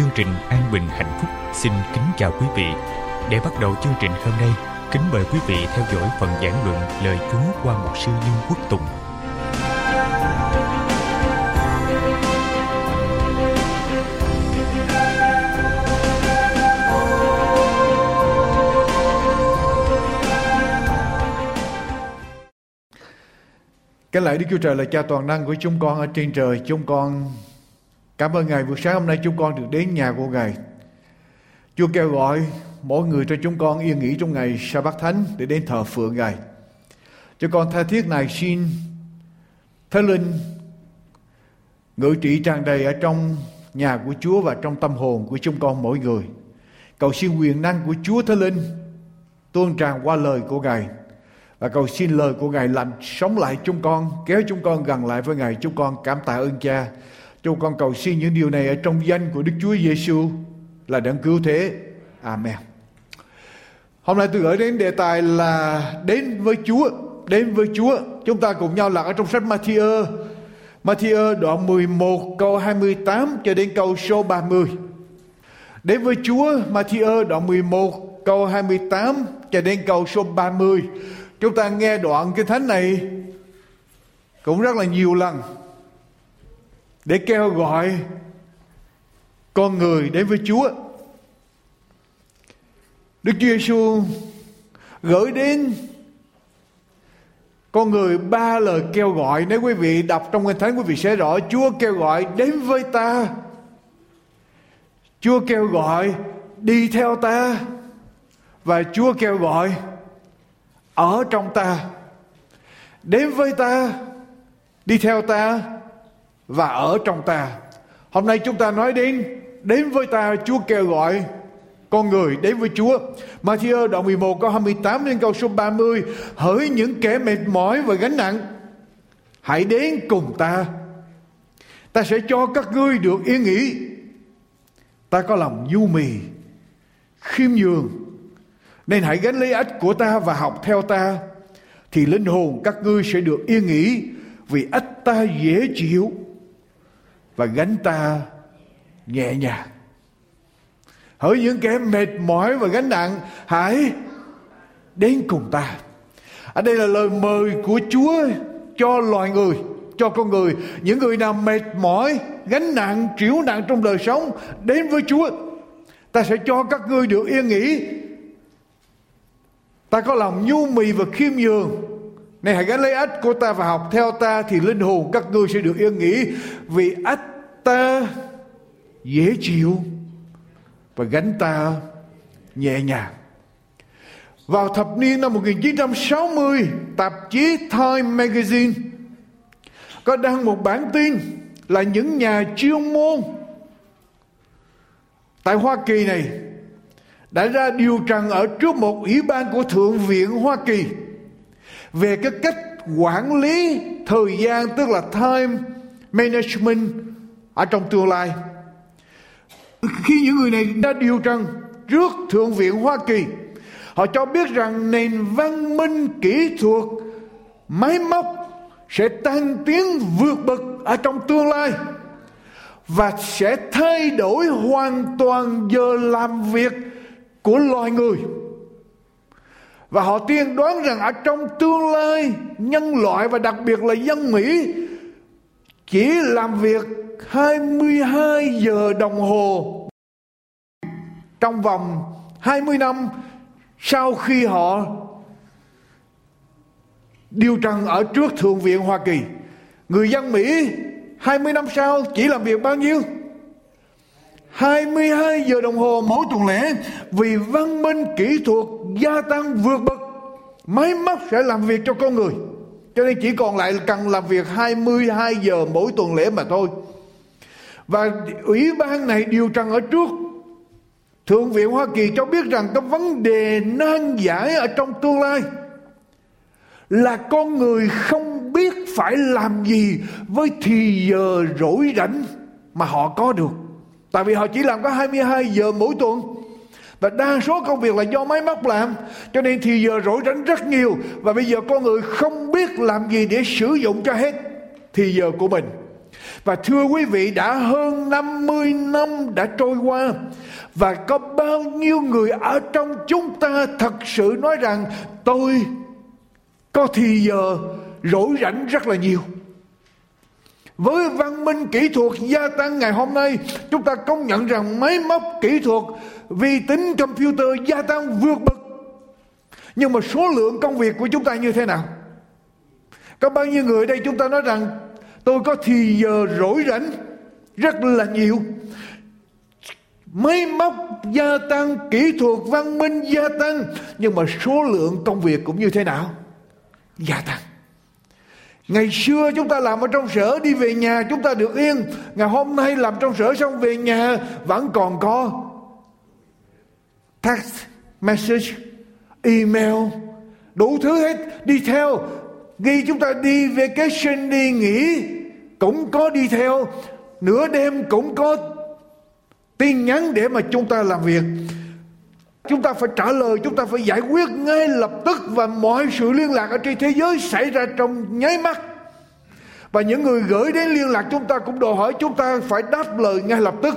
Chương trình an bình hạnh phúc xin kính chào quý vị để bắt đầu chương trình hôm nay, kính mời quý vị theo dõi phần giảng luận lời chúa qua một sư Dương quốc tùng Cái lạy Đức Chúa Trời là cha toàn năng của chúng con ở trên trời. Chúng con cảm ơn Ngài buổi sáng hôm nay chúng con được đến nhà của Ngài. Chúa kêu gọi mỗi người cho chúng con yên nghỉ trong ngày sa bát thánh để đến thờ phượng Ngài. Cho con tha thiết này xin Thánh Linh ngự trị tràn đầy ở trong nhà của Chúa và trong tâm hồn của chúng con mỗi người. Cầu xin quyền năng của Chúa Thánh Linh tuôn tràn qua lời của Ngài và cầu xin lời của Ngài làm sống lại chúng con, kéo chúng con gần lại với Ngài. Chúng con cảm tạ ơn Cha. Chúng con cầu xin những điều này ở trong danh của Đức Chúa Giêsu là đấng cứu thế. Amen. Hôm nay tôi gửi đến đề tài là đến với Chúa, đến với Chúa. Chúng ta cùng nhau lạc ở trong sách Matthew. Matthew đoạn 11 câu 28 cho đến câu số 30. Đến với Chúa, Matthew đoạn 11 câu 28 cho đến câu số 30. Chúng ta nghe đoạn cái thánh này cũng rất là nhiều lần để kêu gọi con người đến với Chúa. Đức Chúa Giêsu gửi đến con người ba lời kêu gọi. Nếu quý vị đọc trong kinh thánh, quý vị sẽ rõ Chúa kêu gọi đến với ta. Chúa kêu gọi đi theo ta. Và Chúa kêu gọi ở trong ta, đến với ta, đi theo ta và ở trong ta. Hôm nay chúng ta nói đến đến với ta, Chúa kêu gọi con người đến với Chúa. Matthew đoạn 11 câu 28 đến câu số 30 Hỡi những kẻ mệt mỏi và gánh nặng, Hãy đến cùng ta. Ta sẽ cho các ngươi được yên nghỉ. Ta có lòng nhu mì, Khiêm nhường, Nên hãy gánh lấy ách của ta và học theo ta. Thì linh hồn các ngươi sẽ được yên nghỉ Vì ách ta dễ chịu. Và gánh ta nhẹ nhàng. Hỡi những kẻ mệt mỏi và gánh nặng Hãy đến cùng ta. Ở đây là lời mời của Chúa cho loài người Cho con người. Những người nào mệt mỏi Gánh nặng, triểu nặng trong đời sống Đến với Chúa Ta sẽ cho các ngươi được yên nghỉ. Ta có lòng nhu mì và khiêm nhường. Này hãy gánh lấy ách của ta và học theo ta Thì linh hồn các ngươi sẽ được yên nghỉ Vì ách ta dễ chịu và gánh ta nhẹ nhàng. Vào thập niên năm 1960, tạp chí Time Magazine có đăng một bản tin là những nhà chuyên môn tại Hoa Kỳ này đã ra điều trần ở trước một ủy ban của Thượng viện Hoa Kỳ về cái cách quản lý thời gian tức là time management ở trong tương lai khi những người này đã điều trần trước Thượng viện Hoa Kỳ, họ cho biết rằng nền văn minh kỹ thuật máy móc sẽ tăng tiến vượt bậc ở trong tương lai và sẽ thay đổi hoàn toàn giờ làm việc của loài người. Và họ tiên đoán rằng ở trong tương lai, nhân loại và đặc biệt là dân Mỹ, chỉ làm việc 22 giờ đồng hồ trong vòng 20 năm sau khi họ điều trần ở trước Thượng viện Hoa Kỳ. Người dân Mỹ 20 năm sau chỉ làm việc bao nhiêu? 22 giờ đồng hồ mỗi tuần lễ vì văn minh kỹ thuật gia tăng vượt bậc, máy móc sẽ làm việc cho con người cho nên chỉ còn lại cần làm việc 22 giờ mỗi tuần lễ mà thôi và ủy ban này điều trần ở trước Thượng viện Hoa Kỳ cho biết rằng cái vấn đề nan giải ở trong tương lai là con người không biết phải làm gì với thì giờ rỗi rảnh mà họ có được. Tại vì họ chỉ làm có 22 giờ mỗi tuần. Và đa số công việc là do máy móc làm. Cho nên thì giờ rỗi rảnh rất nhiều. Và bây giờ con người không biết làm gì để sử dụng cho hết thì giờ của mình. Và thưa quý vị, đã hơn 50 năm đã trôi qua. Và có bao nhiêu người ở trong chúng ta thật sự nói rằng Tôi có thì giờ rỗi rảnh rất là nhiều. Với văn minh kỹ thuật gia tăng ngày hôm nay, chúng ta công nhận rằng máy móc kỹ thuật vi tính computer gia tăng vượt bậc. Nhưng mà số lượng công việc của chúng ta như thế nào? Có bao nhiêu người đây chúng ta nói rằng, tôi có thì giờ rỗi rảnh rất là nhiều. Máy móc gia tăng, kỹ thuật văn minh gia tăng, nhưng mà số lượng công việc cũng như thế nào? Gia tăng. Ngày xưa chúng ta làm ở trong sở, đi về nhà chúng ta được yên. Ngày hôm nay làm trong sở xong về nhà vẫn còn có text message, email, đủ thứ hết đi theo. Ghi chúng ta đi vacation đi nghỉ cũng có đi theo. Nửa đêm cũng có tin nhắn để mà chúng ta làm việc. Chúng ta phải trả lời, chúng ta phải giải quyết ngay lập tức và mọi sự liên lạc ở trên thế giới xảy ra trong nháy mắt. Và những người gửi đến liên lạc chúng ta cũng đòi hỏi chúng ta phải đáp lời ngay lập tức.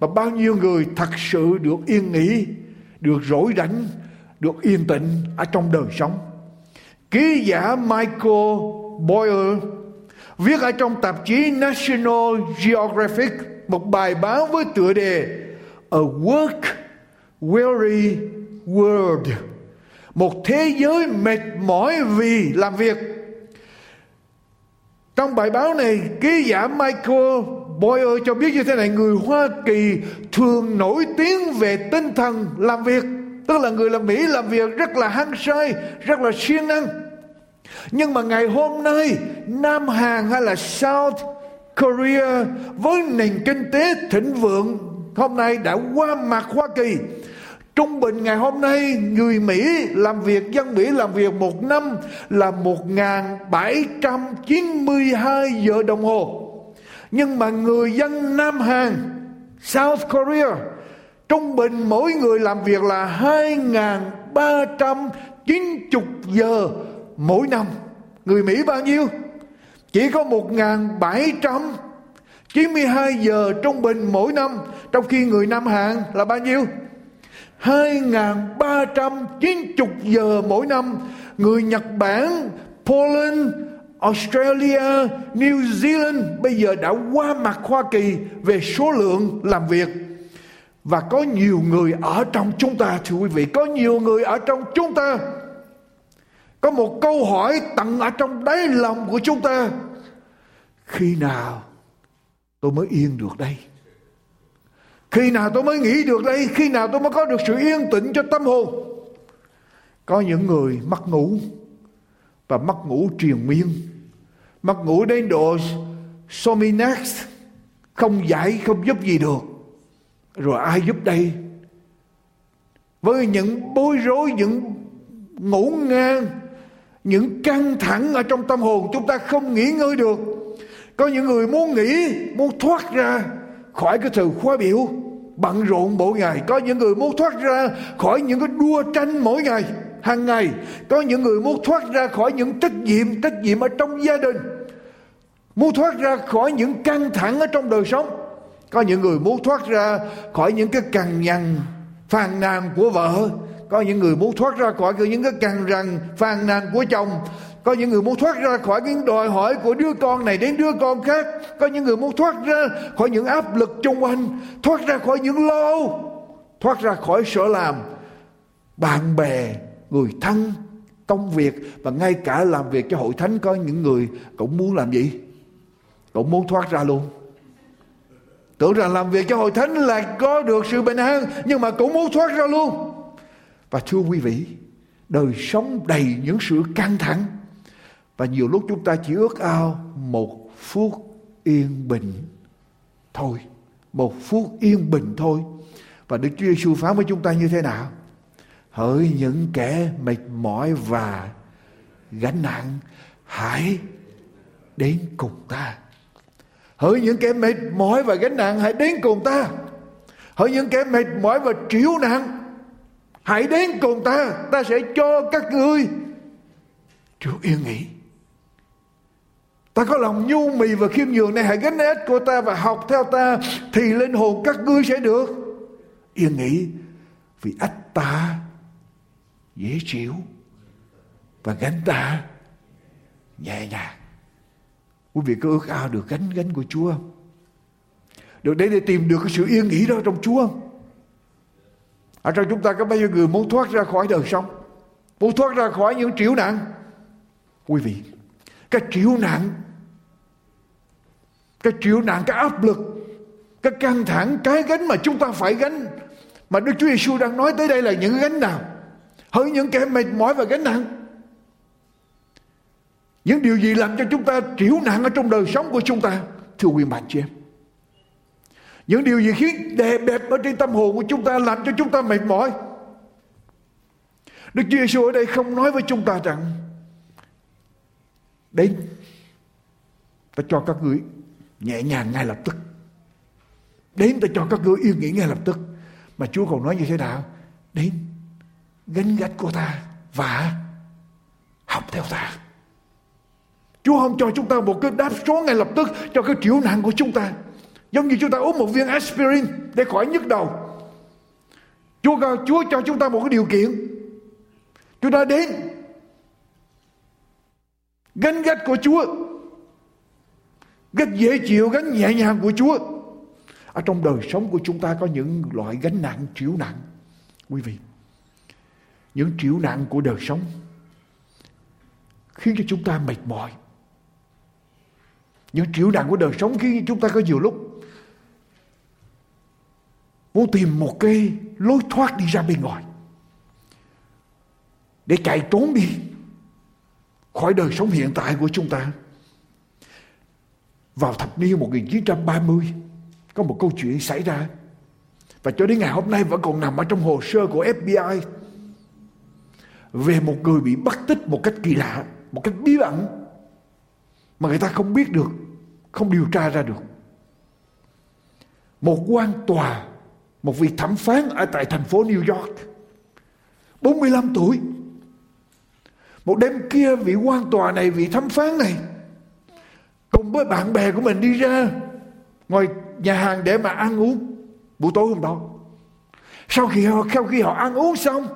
Và bao nhiêu người thật sự được yên nghỉ, được rỗi rảnh, được yên tĩnh ở trong đời sống. Ký giả Michael Boyle viết ở trong tạp chí National Geographic một bài báo với tựa đề A Work weary world một thế giới mệt mỏi vì làm việc trong bài báo này ký giả Michael Boyer cho biết như thế này người Hoa Kỳ thường nổi tiếng về tinh thần làm việc tức là người làm Mỹ làm việc rất là hăng say rất là siêng năng nhưng mà ngày hôm nay Nam Hàn hay là South Korea với nền kinh tế thịnh vượng hôm nay đã qua mặt Hoa Kỳ Trung bình ngày hôm nay người Mỹ làm việc, dân Mỹ làm việc một năm là 1.792 giờ đồng hồ. Nhưng mà người dân Nam Hàn, South Korea, trung bình mỗi người làm việc là 2.390 giờ mỗi năm. Người Mỹ bao nhiêu? Chỉ có 1.792 giờ trung bình mỗi năm. Trong khi người Nam Hàn là bao nhiêu? 2.390 giờ mỗi năm người Nhật Bản, Poland, Australia, New Zealand bây giờ đã qua mặt Hoa Kỳ về số lượng làm việc. Và có nhiều người ở trong chúng ta thưa quý vị có nhiều người ở trong chúng ta. Có một câu hỏi tận ở trong đáy lòng của chúng ta. Khi nào tôi mới yên được đây? Khi nào tôi mới nghĩ được đây? Khi nào tôi mới có được sự yên tĩnh cho tâm hồn? Có những người mất ngủ Và mất ngủ triền miên mặt ngủ đến độ Sominax Không giải, không giúp gì được. Rồi ai giúp đây? Với những bối rối, Những ngủ ngang, Những căng thẳng ở trong tâm hồn, Chúng ta không nghỉ ngơi được. Có những người muốn nghỉ, Muốn thoát ra khỏi cái sự khóa biểu, bận rộn mỗi ngày. Có những người muốn thoát ra khỏi những cái đua tranh mỗi ngày hàng ngày, có những người muốn thoát ra khỏi những trách nhiệm trách nhiệm ở trong gia đình, muốn thoát ra khỏi những căng thẳng ở trong đời sống. Có những người muốn thoát ra khỏi những cái cằn nhằn, phàn nàn của vợ. Có những người muốn thoát ra khỏi những cái cằn rằn, phàn nàn của chồng. Có những người muốn thoát ra khỏi những đòi hỏi của đứa con này đến đứa con khác. Có những người muốn thoát ra khỏi những áp lực chung quanh, thoát ra khỏi những lo thoát ra khỏi sở làm bạn bè người thân công việc và ngay cả làm việc cho hội thánh có những người cũng muốn làm gì cũng muốn thoát ra luôn tưởng rằng làm việc cho hội thánh là có được sự bình an, nhưng mà cũng muốn thoát ra luôn và thưa quý vị, đời sống đầy những sự căng thẳng và nhiều lúc chúng ta chỉ ước ao một phút yên bình thôi. Một phút yên bình thôi. Và Đức Chúa Giêsu phán với chúng ta như thế nào? Hỡi những kẻ mệt mỏi và gánh nặng, hãy đến cùng ta. Hỡi những kẻ mệt mỏi và gánh nặng, hãy đến cùng ta. Hỡi những kẻ mệt mỏi và triểu nặng, hãy đến cùng ta. Ta sẽ cho các ngươi chịu yên nghỉ. Ta có lòng nhu mì và khiêm nhường này hãy gánh hết của ta và học theo ta thì linh hồn các ngươi sẽ được yên nghỉ vì ách ta dễ chịu và gánh ta nhẹ nhàng. Quý vị có ước ao được gánh gánh của Chúa không? Được đến để tìm được cái sự yên nghỉ đó trong Chúa không? Ở trong chúng ta có bao nhiêu người muốn thoát ra khỏi đời sống Muốn thoát ra khỏi những triệu nạn Quý vị Cái triệu nạn Cái triệu nạn, cái áp lực Cái căng thẳng, cái gánh mà chúng ta phải gánh Mà Đức Chúa Giêsu đang nói tới đây là những gánh nào Hỡi những kẻ mệt mỏi và gánh nặng. Những điều gì làm cho chúng ta chịu nặng ở trong đời sống của chúng ta, Thưa quý bạn chị em. Những điều gì khiến đè bẹp ở trên tâm hồn của chúng ta làm cho chúng ta mệt mỏi. Đức Chúa Giêsu ở đây không nói với chúng ta rằng, Đến, Ta cho các ngươi nhẹ nhàng ngay lập tức. Đến, ta cho các ngươi yên nghỉ ngay lập tức. Mà Chúa còn nói như thế nào? Đến gánh gạch của ta Và học theo ta. Chúa không cho chúng ta một cái đáp số ngay lập tức Cho cái triệu nạn của chúng ta. Giống như chúng ta uống một viên aspirin Để khỏi nhức đầu. Chúa, Chúa cho chúng ta một cái điều kiện. Chúng ta đến Gánh gách của Chúa. Gánh dễ chịu Gánh nhẹ nhàng của Chúa. Ở trong đời sống của chúng ta Có những loại gánh nặng chịu nặng. Quý vị những triệu nạn của đời sống, Khiến cho chúng ta mệt mỏi. Những triệu nạn của đời sống khiến cho chúng ta có nhiều lúc muốn tìm một cái lối thoát đi ra bên ngoài để chạy trốn đi khỏi đời sống hiện tại của chúng ta. Vào thập niên 1930 có một câu chuyện xảy ra. Và cho đến ngày hôm nay vẫn còn nằm ở trong hồ sơ của FBI về một người bị bắt tích một cách kỳ lạ, một cách bí ẩn mà người ta không biết được, không điều tra ra được. Một quan tòa một vị thẩm phán ở tại thành phố New York 45 tuổi một đêm kia vị quan tòa này vị thẩm phán này cùng với bạn bè của mình đi ra ngoài nhà hàng để mà ăn uống buổi tối hôm đó sau khi họ sau khi họ ăn uống xong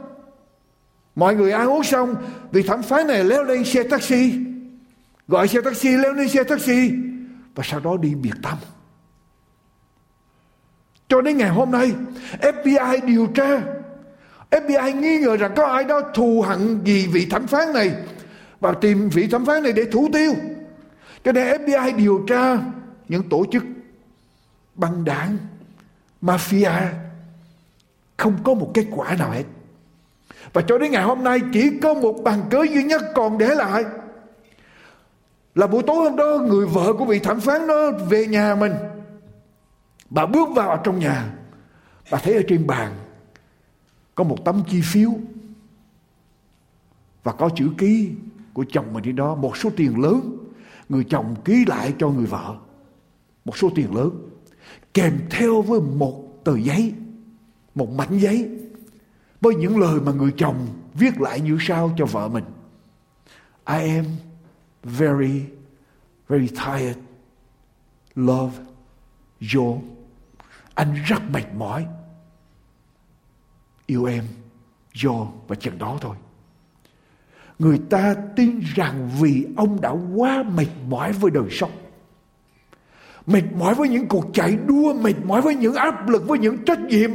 mọi người ăn uống xong, vị thẩm phán này leo lên xe taxi, gọi xe taxi, leo lên xe taxi, và sau đó đi biệt tâm. Cho đến ngày hôm nay FBI điều tra FBI nghi ngờ rằng có ai đó thù hận gì vị thẩm phán này và tìm vị thẩm phán này để thủ tiêu. Cho nên FBI điều tra những tổ chức băng đảng, mafia, không có một kết quả nào hết và cho đến ngày hôm nay chỉ có một bằng cớ duy nhất còn để lại. Là buổi tối hôm đó, người vợ của vị thẩm phán đó về nhà mình. Bà bước vào trong nhà. Bà thấy ở trên bàn Có một tấm chi phiếu. Và có chữ ký Của chồng mình đi đó. Một số tiền lớn. Người chồng ký lại cho người vợ. Một số tiền lớn. Kèm theo với một tờ giấy. Một mảnh giấy. Với những lời mà người chồng Viết lại như sau cho vợ mình. I am very Very tired. Love your, anh rất mệt mỏi. Yêu em, do và chừng đó thôi. Người ta tin rằng vì ông đã quá mệt mỏi với đời sống. Mệt mỏi với những cuộc chạy đua, mệt mỏi với những áp lực, với những trách nhiệm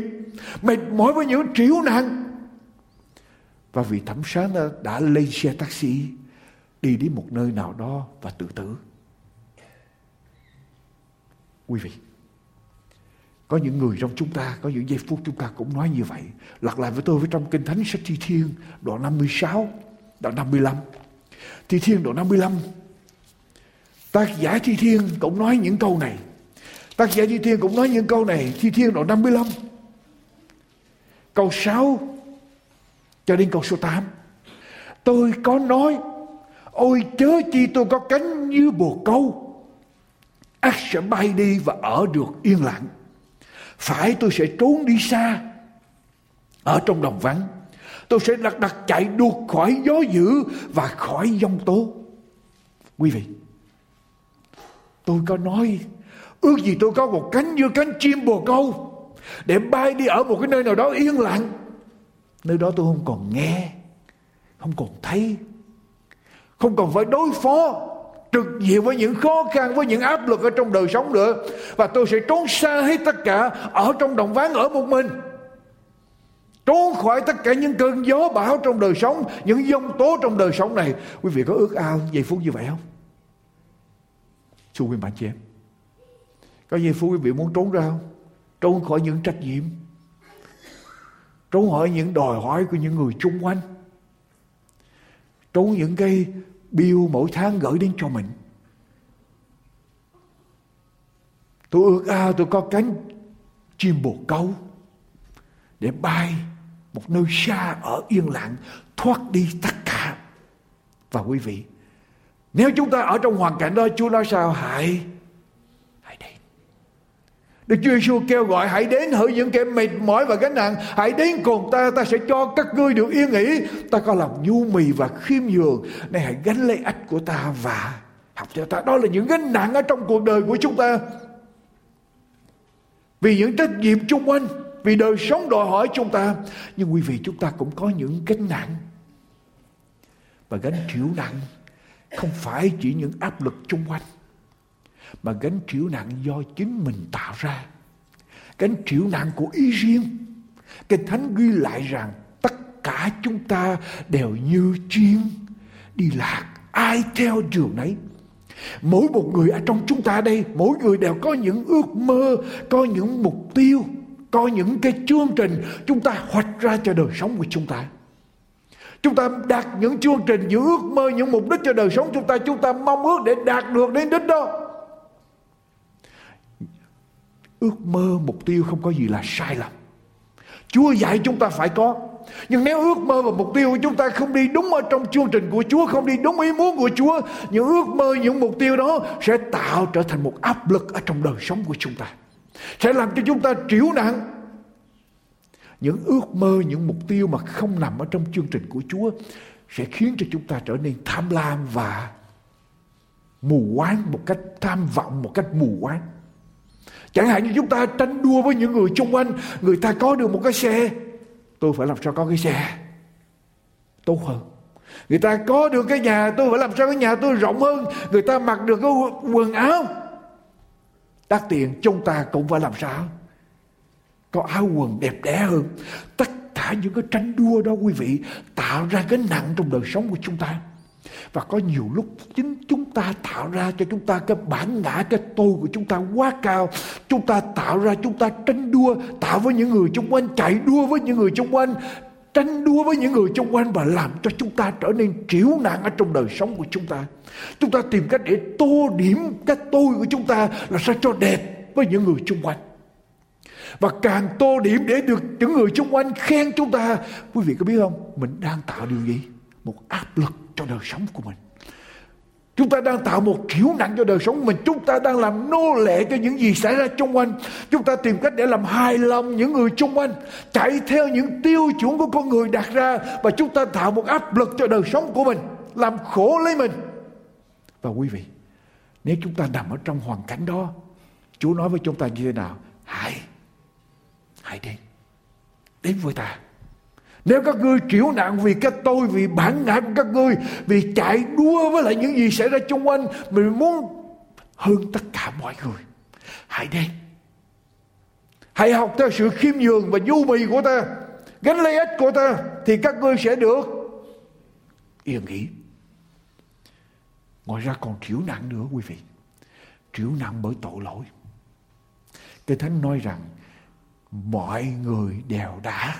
mệt mỏi với những triệu nạn và vị thẩm sáng đã, đã lên xe taxi đi đến một nơi nào đó và tự tử quý vị có những người trong chúng ta, có những giây phút chúng ta cũng nói như vậy. Lặp lại với tôi với trong Kinh Thánh sách Thi Thiên, đoạn 56, đoạn 55. Thi Thiên đoạn 55. Tác giả Thi Thiên cũng nói những câu này. Tác giả Thi Thiên cũng nói những câu này. Thi Thiên đoạn 55 câu 6 cho đến câu số 8. Tôi có nói, ôi chớ chi tôi có cánh như bồ câu, ác sẽ bay đi và ở được yên lặng. Phải tôi sẽ trốn đi xa, ở trong đồng vắng. Tôi sẽ đặt đặt chạy đuột khỏi gió dữ và khỏi giông tố. Quý vị, tôi có nói, ước gì tôi có một cánh như cánh chim bồ câu, để bay đi ở một cái nơi nào đó yên lặng. Nơi đó tôi không còn nghe, không còn thấy, không còn phải đối phó trực diện với những khó khăn với những áp lực ở trong đời sống nữa. Và tôi sẽ trốn xa hết tất cả ở trong đồng ván ở một mình. Trốn khỏi tất cả những cơn gió bão trong đời sống những dông tố trong đời sống này. Quý vị có ước ao giây phút như vậy không? Thưa quý bạn chị em có giây phút quý vị muốn trốn ra không? Trốn khỏi những trách nhiệm. Trốn khỏi những đòi hỏi của những người chung quanh. Trốn những cái bill mỗi tháng gửi đến cho mình. Tôi ước ao tôi có cánh chim bồ câu để bay một nơi xa ở yên lặng, thoát đi tất cả. Và quý vị, nếu chúng ta ở trong hoàn cảnh đó, Chúa nói sao? Hãy Đức Chúa Giêsu kêu gọi, hãy đến hỡi những kẻ mệt mỏi và gánh nặng. Hãy đến cùng ta ta sẽ cho các ngươi được yên nghỉ. Ta có lòng nhu mì và khiêm nhường. Này, hãy gánh lấy ách của ta và học cho ta. Đó là những gánh nặng ở trong cuộc đời của chúng ta. Vì những trách nhiệm chung quanh, vì đời sống đòi hỏi chúng ta. Nhưng quý vị, chúng ta cũng có những gánh nặng và gánh chịu nặng. Không phải chỉ những áp lực chung quanh mà gánh chịu nặng do chính mình tạo ra. Gánh chịu nặng của ý riêng. Kinh thánh ghi lại rằng tất cả chúng ta đều như chiên đi lạc. Ai theo đường nấy. Mỗi một người ở trong chúng ta đây, mỗi người đều có những ước mơ, có những mục tiêu, có những cái chương trình chúng ta hoạch ra cho đời sống của chúng ta. Chúng ta đạt những chương trình, những ước mơ, những mục đích cho đời sống chúng ta chúng ta mong ước để đạt được đến đích đó ước mơ mục tiêu không có gì là sai lầm. Chúa dạy chúng ta phải có. Nhưng nếu ước mơ và mục tiêu của chúng ta không đi đúng ở trong chương trình của Chúa, không đi đúng ý muốn của Chúa, những ước mơ, những mục tiêu đó sẽ tạo trở thành một áp lực ở trong đời sống của chúng ta. Sẽ làm cho chúng ta triểu nặng. Những ước mơ những mục tiêu mà không nằm ở trong chương trình của Chúa sẽ khiến cho chúng ta trở nên tham lam và mù quáng một cách tham vọng một cách mù quáng chẳng hạn như chúng ta tranh đua với những người xung quanh, người ta có được một cái xe, tôi phải làm sao có cái xe? Tốt hơn. Người ta có được cái nhà, tôi phải làm sao cái nhà tôi rộng hơn? Người ta mặc được cái quần áo. Đắt tiền, chúng ta cũng phải làm sao? Có áo quần đẹp đẽ hơn. Tất cả những cái tranh đua đó, quý vị, tạo ra cái nặng trong đời sống của chúng ta và có nhiều lúc chính chúng ta tạo ra cho chúng ta cái bản ngã, cái tôi của chúng ta quá cao. Chúng ta tạo ra, chúng ta tranh đua, tạo với những người xung quanh, chạy đua với những người xung quanh, tranh đua với những người xung quanh và làm cho chúng ta trở nên triểu nạn ở trong đời sống của chúng ta. Chúng ta tìm cách để tô điểm cái tôi của chúng ta là sao cho đẹp với những người xung quanh. Và càng tô điểm để được những người xung quanh khen chúng ta. Quý vị có biết không? Mình đang tạo điều gì? Một áp lực cho đời sống của mình Chúng ta đang tạo một kiểu nặng cho đời sống mình. Chúng ta đang làm nô lệ cho những gì xảy ra xung quanh. Chúng ta tìm cách để làm hài lòng những người xung quanh. Chạy theo những tiêu chuẩn của con người đặt ra. Và chúng ta tạo một áp lực cho đời sống của mình. Làm khổ lấy mình. Và quý vị, nếu chúng ta nằm ở trong hoàn cảnh đó, Chúa nói với chúng ta như thế nào? Hãy, hãy đến. Đến với ta nếu các ngươi chịu nạn vì cái tôi, vì bản ngã của các ngươi, vì chạy đua với lại những gì xảy ra xung quanh, mình muốn hơn tất cả mọi người. Hãy đến. Hãy học theo sự khiêm nhường và du mì của ta, gánh lấy ích của ta, thì các ngươi sẽ được yên nghỉ. Ngoài ra còn chịu nạn nữa quý vị. Chịu nạn bởi tội lỗi. Cái Thánh nói rằng mọi người đều đã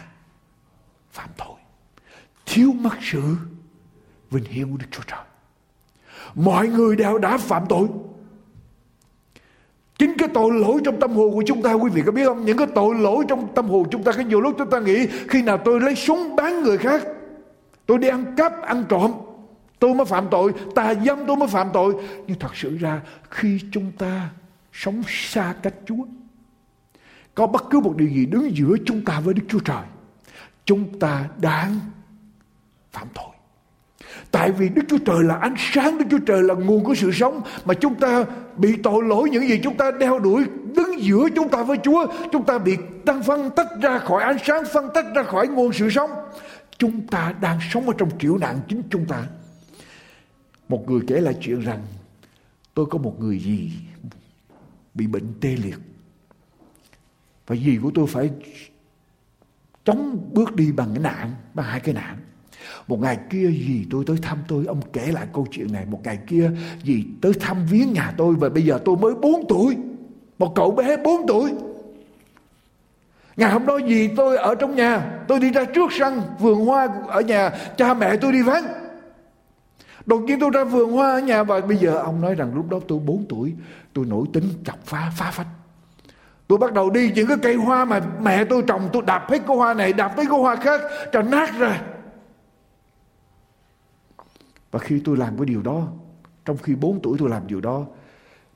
phạm tội. Thiếu mất sự, vinh hiển của Đức Chúa Trời. Mọi người đều đã phạm tội. Chính cái tội lỗi trong tâm hồn của chúng ta, quý vị có biết không? Những cái tội lỗi trong tâm hồn chúng ta, cái nhiều lúc chúng ta nghĩ, khi nào tôi lấy súng bán người khác, tôi đi ăn cắp, ăn trộm, tôi mới phạm tội, tà dâm tôi mới phạm tội. Nhưng thật sự ra, khi chúng ta sống xa cách Chúa, có bất cứ một điều gì đứng giữa chúng ta với Đức Chúa Trời chúng ta đang phạm tội Tại vì Đức Chúa Trời là ánh sáng, Đức Chúa Trời là nguồn của sự sống mà chúng ta bị tội lỗi những gì chúng ta đeo đuổi đứng giữa chúng ta với Chúa, chúng ta bị đang phân tách ra khỏi ánh sáng, phân tách ra khỏi nguồn sự sống. Chúng ta đang sống ở trong triệu nạn chính chúng ta. Một người kể lại chuyện rằng tôi có một người gì bị bệnh tê liệt và gì của tôi phải chống bước đi bằng cái nạn, bằng hai cái nạn. Một ngày kia gì tôi tới thăm tôi Ông kể lại câu chuyện này. Một ngày kia gì tới thăm viếng nhà tôi Và bây giờ tôi mới 4 tuổi. Một cậu bé 4 tuổi. Ngày hôm đó gì tôi ở trong nhà Tôi đi ra trước sân vườn hoa ở nhà Cha mẹ tôi đi vắng. Đột nhiên tôi ra vườn hoa ở nhà Và bây giờ ông nói rằng lúc đó tôi 4 tuổi Tôi nổi tính chọc phá phá phách. Tôi bắt đầu đi những cái cây hoa mà mẹ tôi trồng Tôi đạp hết cái hoa này Đạp tới cái hoa khác Cho nát ra và khi tôi làm cái điều đó, trong khi 4 tuổi tôi làm điều đó,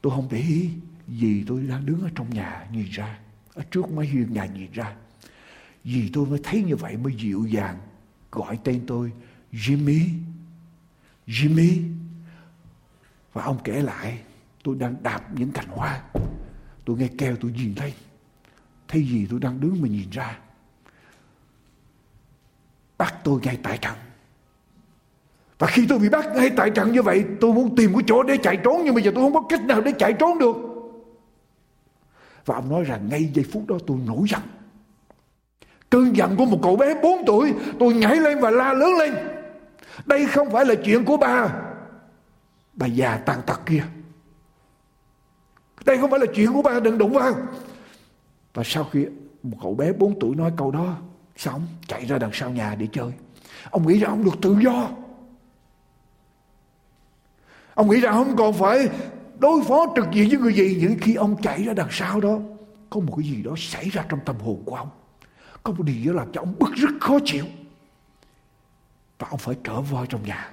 tôi không để ý vì tôi đang đứng ở trong nhà nhìn ra, ở trước máy hiên nhà nhìn ra. Vì tôi mới thấy như vậy mới dịu dàng gọi tên tôi Jimmy. Jimmy. Và ông kể lại tôi đang đạp những cành hoa. Tôi nghe kêu tôi nhìn thấy. Thấy gì tôi đang đứng mà nhìn ra. Bắt tôi ngay tại trận. Và khi tôi bị bắt ngay tại trận như vậy, Tôi muốn tìm cái chỗ để chạy trốn, Nhưng bây giờ tôi không có cách nào để chạy trốn được Và ông nói rằng ngay giây phút đó tôi nổi giận Cơn giận của một cậu bé 4 tuổi, Tôi nhảy lên và la lớn lên Đây không phải là chuyện của bà Bà già tàn tật kia đây không phải là chuyện của ba Đừng đụng vào. Và sau khi một cậu bé 4 tuổi nói câu đó Xong chạy ra đằng sau nhà để chơi? Ông nghĩ rằng ông được tự do. Ông nghĩ rằng ông còn phải đối phó trực diện với người gì? Những khi ông chạy ra đằng sau đó, có một cái gì đó xảy ra trong tâm hồn của ông. Có một điều đó làm cho ông bức rất khó chịu. Và ông phải trở vào trong nhà.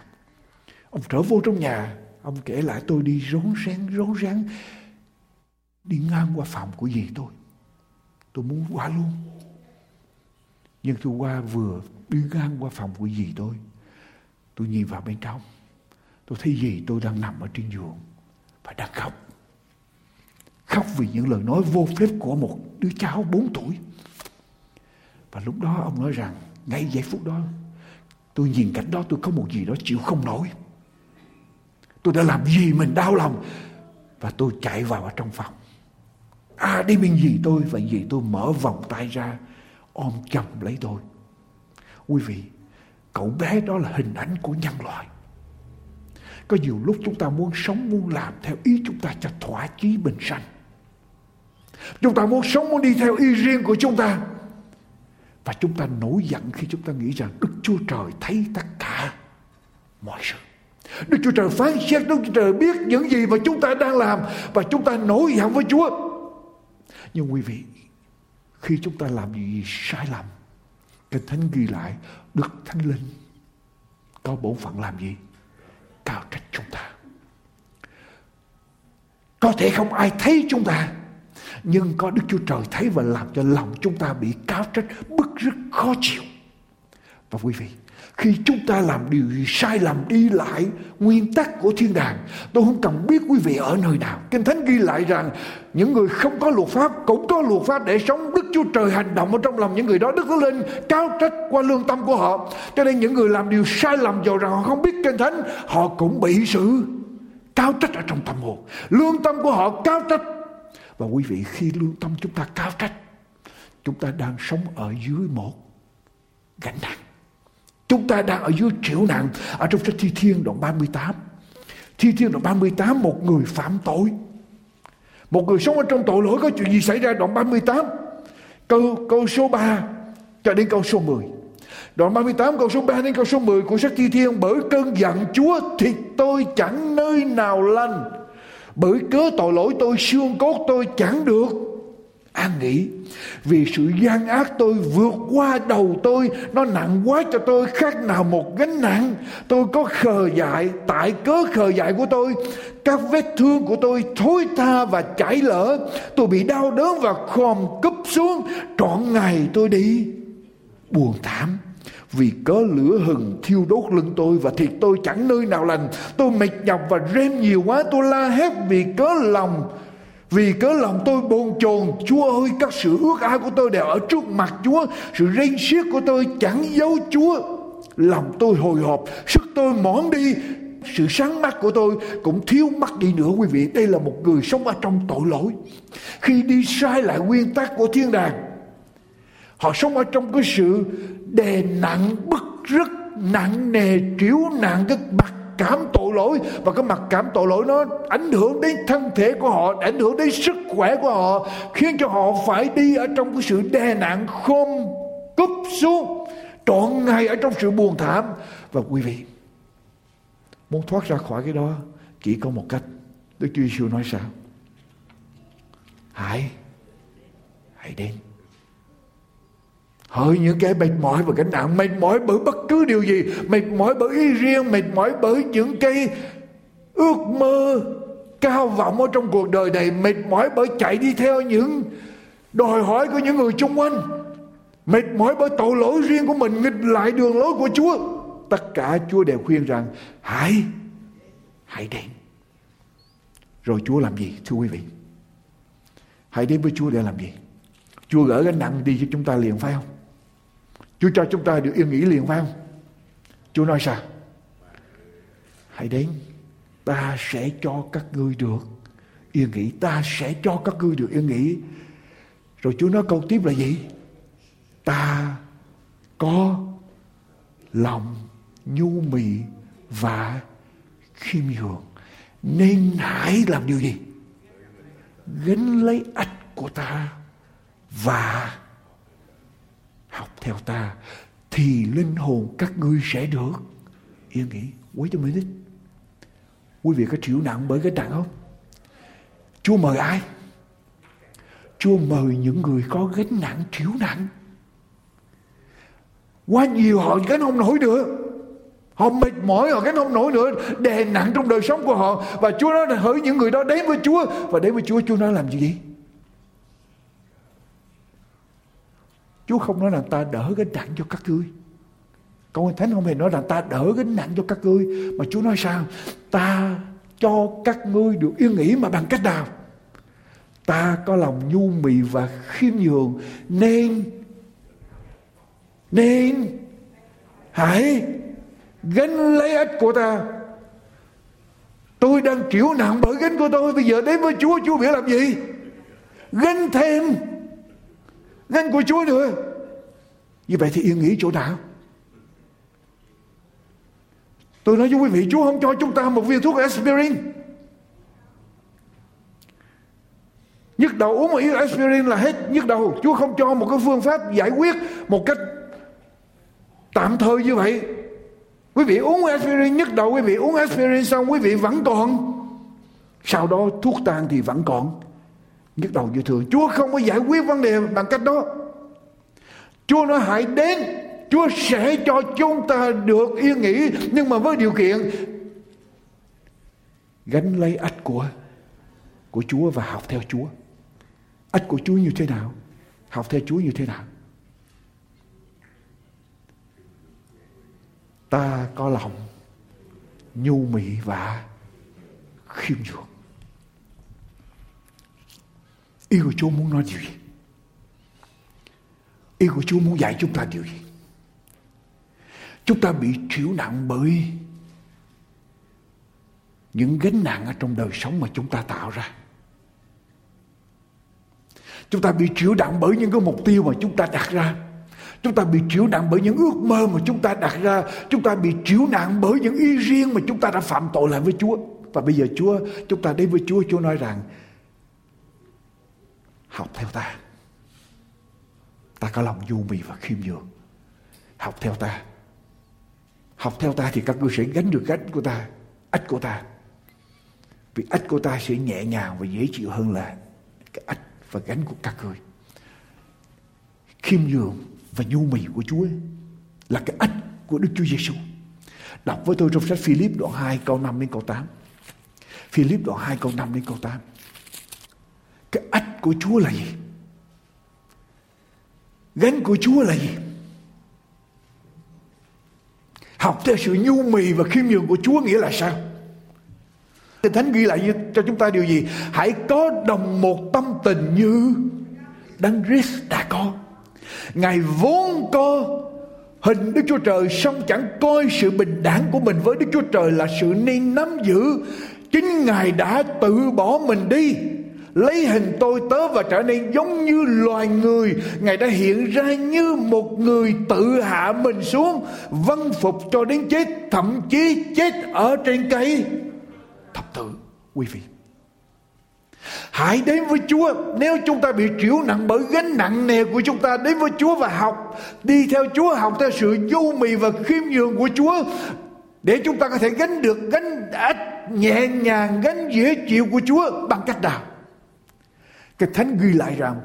Ông trở vô trong nhà, ông kể lại tôi đi rón rén rón rén đi ngang qua phòng của dì tôi tôi muốn qua luôn nhưng tôi qua vừa đi ngang qua phòng của dì tôi tôi nhìn vào bên trong Tôi thấy gì tôi đang nằm ở trên giường và đang khóc. Khóc vì những lời nói vô phép của một đứa cháu 4 tuổi. Và lúc đó ông nói rằng, ngay giây phút đó, tôi nhìn cảnh đó, tôi có một gì đó chịu không nổi. Tôi đã làm gì mình đau lòng và tôi chạy vào ở trong phòng. À đi bên gì tôi vậy? gì tôi mở vòng tay ra ôm chầm lấy tôi. Quý vị, cậu bé đó là hình ảnh của nhân loại. Có nhiều lúc chúng ta muốn sống, muốn làm theo ý chúng ta cho thỏa chí bình sanh. Chúng ta muốn sống, muốn đi theo ý riêng của chúng ta. Và chúng ta nổi giận khi chúng ta nghĩ rằng Đức Chúa Trời thấy tất cả mọi sự. Đức Chúa Trời phán xét, Đức Chúa Trời biết những gì mà chúng ta đang làm và chúng ta nổi giận với Chúa. Nhưng quý vị, khi chúng ta làm gì sai lầm, Kinh Thánh ghi lại Đức Thánh Linh có bổn phận làm gì? cao trách chúng ta có thể không ai thấy chúng ta nhưng có Đức Chúa Trời thấy và làm cho lòng chúng ta bị cáo trách bức rất khó chịu và quý vị khi chúng ta làm điều gì sai lầm đi lại, nguyên tắc của thiên đàng, tôi không cần biết quý vị ở nơi nào. Kinh thánh ghi lại rằng, những người không có luật pháp cũng có luật pháp để sống. Đức chúa trời hành động ở trong lòng những người đó, đức thánh linh cao trách qua lương tâm của họ. Cho nên những người làm điều sai lầm dầu rằng họ không biết kinh thánh, họ cũng bị sự cao trách ở trong tâm hồn. Lương tâm của họ cao trách. Và quý vị, khi lương tâm chúng ta cao trách, chúng ta đang sống ở dưới một gánh nặng. Chúng ta đang ở dưới triệu nạn ở trong sách Thi Thiên đoạn 38. Thi Thiên đoạn 38 một người phạm tội. Một người sống ở trong tội lỗi có chuyện gì xảy ra đoạn 38. Câu, câu số 3 cho đến câu số 10. Đoạn 38 câu số 3 đến câu số 10 của sách Thi Thiên bởi cơn giận Chúa thì tôi chẳng nơi nào lành. bởi cớ tội lỗi tôi xương cốt tôi chẳng được an nghỉ vì sự gian ác tôi vượt qua đầu tôi, nó nặng quá cho tôi, khác nào một gánh nặng. Tôi có khờ dại, tại cớ khờ dại của tôi. Các vết thương của tôi thối tha và chảy lỡ tôi bị đau đớn và khom cúp xuống. Trọn ngày tôi đi buồn thảm. Vì cớ lửa hừng thiêu đốt lưng tôi và thịt tôi chẳng nơi nào lành. Tôi mệt nhọc và rên nhiều quá, tôi la hét vì cớ lòng vì cớ lòng tôi bồn chồn, Chúa ơi, các sự ước ao của tôi đều ở trước mặt Chúa. Sự rên xiết của tôi chẳng giấu Chúa. Lòng tôi hồi hộp, Sức tôi mỏn đi. Sự sáng mắt của tôi cũng thiếu mắt đi nữa, quý vị. Đây là một người sống ở trong tội lỗi. Khi đi sai lại nguyên tắc của thiên đàng, họ sống ở trong cái sự đè nặng, bức rất nặng nề triếu nặng cái mặt cảm tội lỗi. Và cái mặt cảm tội lỗi nó ảnh hưởng đến thân thể của họ, ảnh hưởng đến sức khỏe của họ, khiến cho họ phải đi ở trong cái sự đe nặng khom cúp xuống, trọn ngày ở trong sự buồn thảm. Và quý vị, muốn thoát ra khỏi cái đó, chỉ có một cách. Đức Chúa Giêsu nói sao? Hãy hãy đến. Hỡi những cái mệt mỏi và gánh nặng, Mệt mỏi bởi bất cứ điều gì, Mệt mỏi bởi ý riêng, Mệt mỏi bởi những cái ước mơ cao vọng ở trong cuộc đời này, Mệt mỏi bởi chạy đi theo những đòi hỏi của những người chung quanh, Mệt mỏi bởi tội lỗi riêng của mình, Nghịch lại đường lối của Chúa. Tất cả Chúa đều khuyên rằng, Hãy Hãy đến. Rồi Chúa làm gì, thưa quý vị? Hãy đến với Chúa để làm gì? Chúa gỡ gánh nặng đi cho chúng ta liền, phải không? Chúa cho chúng ta được yên nghỉ liền phải không? Chúa nói sao? Hãy đến, ta sẽ cho các ngươi được yên nghỉ. Ta sẽ cho các ngươi được yên nghỉ. Rồi Chúa nói câu tiếp là gì? Ta có lòng nhu mì và khiêm nhường. Nên hãy làm điều gì? Gánh lấy ách của ta và học theo ta, thì linh hồn các ngươi sẽ được. Yên nghỉ quý cho mình quý vị có chịu nặng bởi cái nặng không? Chúa mời ai? Chúa mời những người có gánh nặng, chịu nặng. Quá nhiều họ gánh không nổi nữa. Họ mệt mỏi, họ gánh không nổi nữa. Đè nặng trong đời sống của họ. Và chúa nói hỡi những người đó đến với chúa. Và đến với chúa chúa nói làm gì? Chúa không nói rằng ta đỡ gánh nặng cho các ngươi. Câu Thánh không hề nói rằng ta đỡ gánh nặng cho các ngươi. Mà Chúa nói sao? Ta cho các ngươi được yên nghỉ mà bằng cách nào? Ta có lòng nhu mì và khiêm nhường nên nên, hãy gánh lấy ích của ta tôi đang chịu nặng bởi gánh của tôi bây giờ đến với Chúa Chúa biết làm gì gánh thêm Gánh của Chúa nữa. Như vậy thì yên nghỉ chỗ nào? Tôi nói với quý vị, Chúa không cho chúng ta một viên thuốc aspirin. Nhức đầu uống một viên aspirin là hết nhức đầu. Chúa không cho một cái phương pháp giải quyết một cách tạm thời như vậy. Quý vị uống aspirin nhức đầu, quý vị uống aspirin xong quý vị vẫn còn. Sau đó thuốc tan thì vẫn còn nhức đầu như thường. Chúa không có giải quyết vấn đề bằng cách đó. Chúa nói hãy đến. Chúa sẽ cho chúng ta được yên nghỉ. Nhưng mà với điều kiện Gánh lấy ách của Của Chúa và học theo Chúa. Ách của Chúa như thế nào? Học theo Chúa như thế nào? Ta có lòng Nhu mì và khiêm nhường. Ý của Chúa muốn nói điều gì? Ý của Chúa muốn dạy chúng ta điều gì? Chúng ta bị chịu nặng bởi những gánh nặng ở trong đời sống mà chúng ta tạo ra. Chúng ta bị chịu nặng bởi những cái mục tiêu mà chúng ta đặt ra. Chúng ta bị chịu nặng bởi những ước mơ mà chúng ta đặt ra. Chúng ta bị chịu nặng bởi những ý riêng mà chúng ta đã phạm tội lại với Chúa. Và bây giờ Chúa, chúng ta đến với Chúa, Chúa nói rằng học theo ta ta có lòng du mì và khiêm nhường học theo ta học theo ta thì các ngươi sẽ gánh được gánh của ta, ách của ta Vì ách của ta sẽ nhẹ nhàng và dễ chịu hơn là cái ách và gánh của các ngươi. Khiêm nhường và nhu mì của Chúa là cái ách của Đức Chúa Giêsu. Đọc với tôi trong sách Philip đoạn 2 câu 5 đến câu 8. Philip đoạn 2 câu 5 đến câu 8. Của Chúa là gì? Gánh của Chúa là gì? Học theo sự nhu mì và khiêm nhường của Chúa nghĩa là sao? Kinh Thánh ghi lại cho chúng ta điều gì? Hãy có đồng một tâm tình như Đấng Christ đã có. Ngài vốn có hình Đức Chúa Trời, song chẳng coi sự bình đẳng của mình với Đức Chúa Trời là sự nên nắm giữ. Chính Ngài đã tự bỏ mình đi lấy hình tôi, tớ và trở nên giống như loài người. Ngài đã hiện ra như một người tự hạ mình xuống vâng phục cho đến chết, thậm chí chết ở trên cây. Thập tự quý vị, Hãy đến với Chúa. Nếu chúng ta bị chịu nặng bởi gánh nặng nề của chúng ta, Đến với Chúa và học, Đi theo Chúa, học theo sự du mì và khiêm nhường của Chúa, Để chúng ta có thể gánh được gánh ách nhẹ nhàng, Gánh dễ chịu của Chúa Bằng cách nào? Cái thánh ghi lại rằng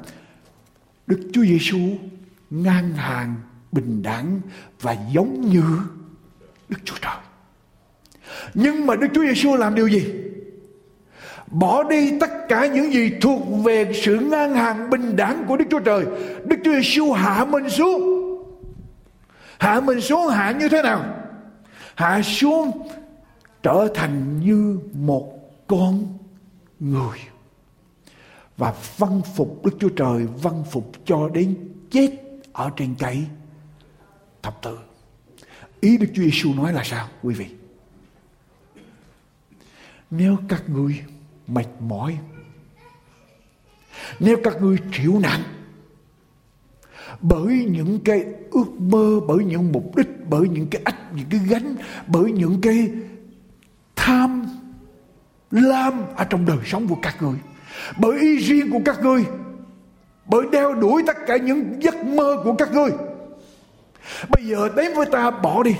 Đức Chúa Giêsu ngang hàng bình đẳng và giống như Đức Chúa Trời. Nhưng mà Đức Chúa Giêsu làm điều gì? Bỏ đi tất cả những gì thuộc về sự ngang hàng bình đẳng của Đức Chúa Trời. Đức Chúa Giêsu hạ mình xuống. Hạ mình xuống hạ như thế nào? Hạ xuống trở thành như một con người và văn phục Đức Chúa Trời, văn phục cho đến chết ở trên cây thập tự. Ý Đức Chúa Giêsu nói là sao, quý vị? Nếu các ngươi mệt mỏi, Nếu các ngươi chịu nặng Bởi những cái ước mơ, Bởi những mục đích, Bởi những cái ách, Những cái gánh, Bởi những cái tham lam Ở trong đời sống của các người bởi ý riêng của các ngươi. Bởi đeo đuổi tất cả những giấc mơ của các ngươi. Bây giờ đến với ta, bỏ đi.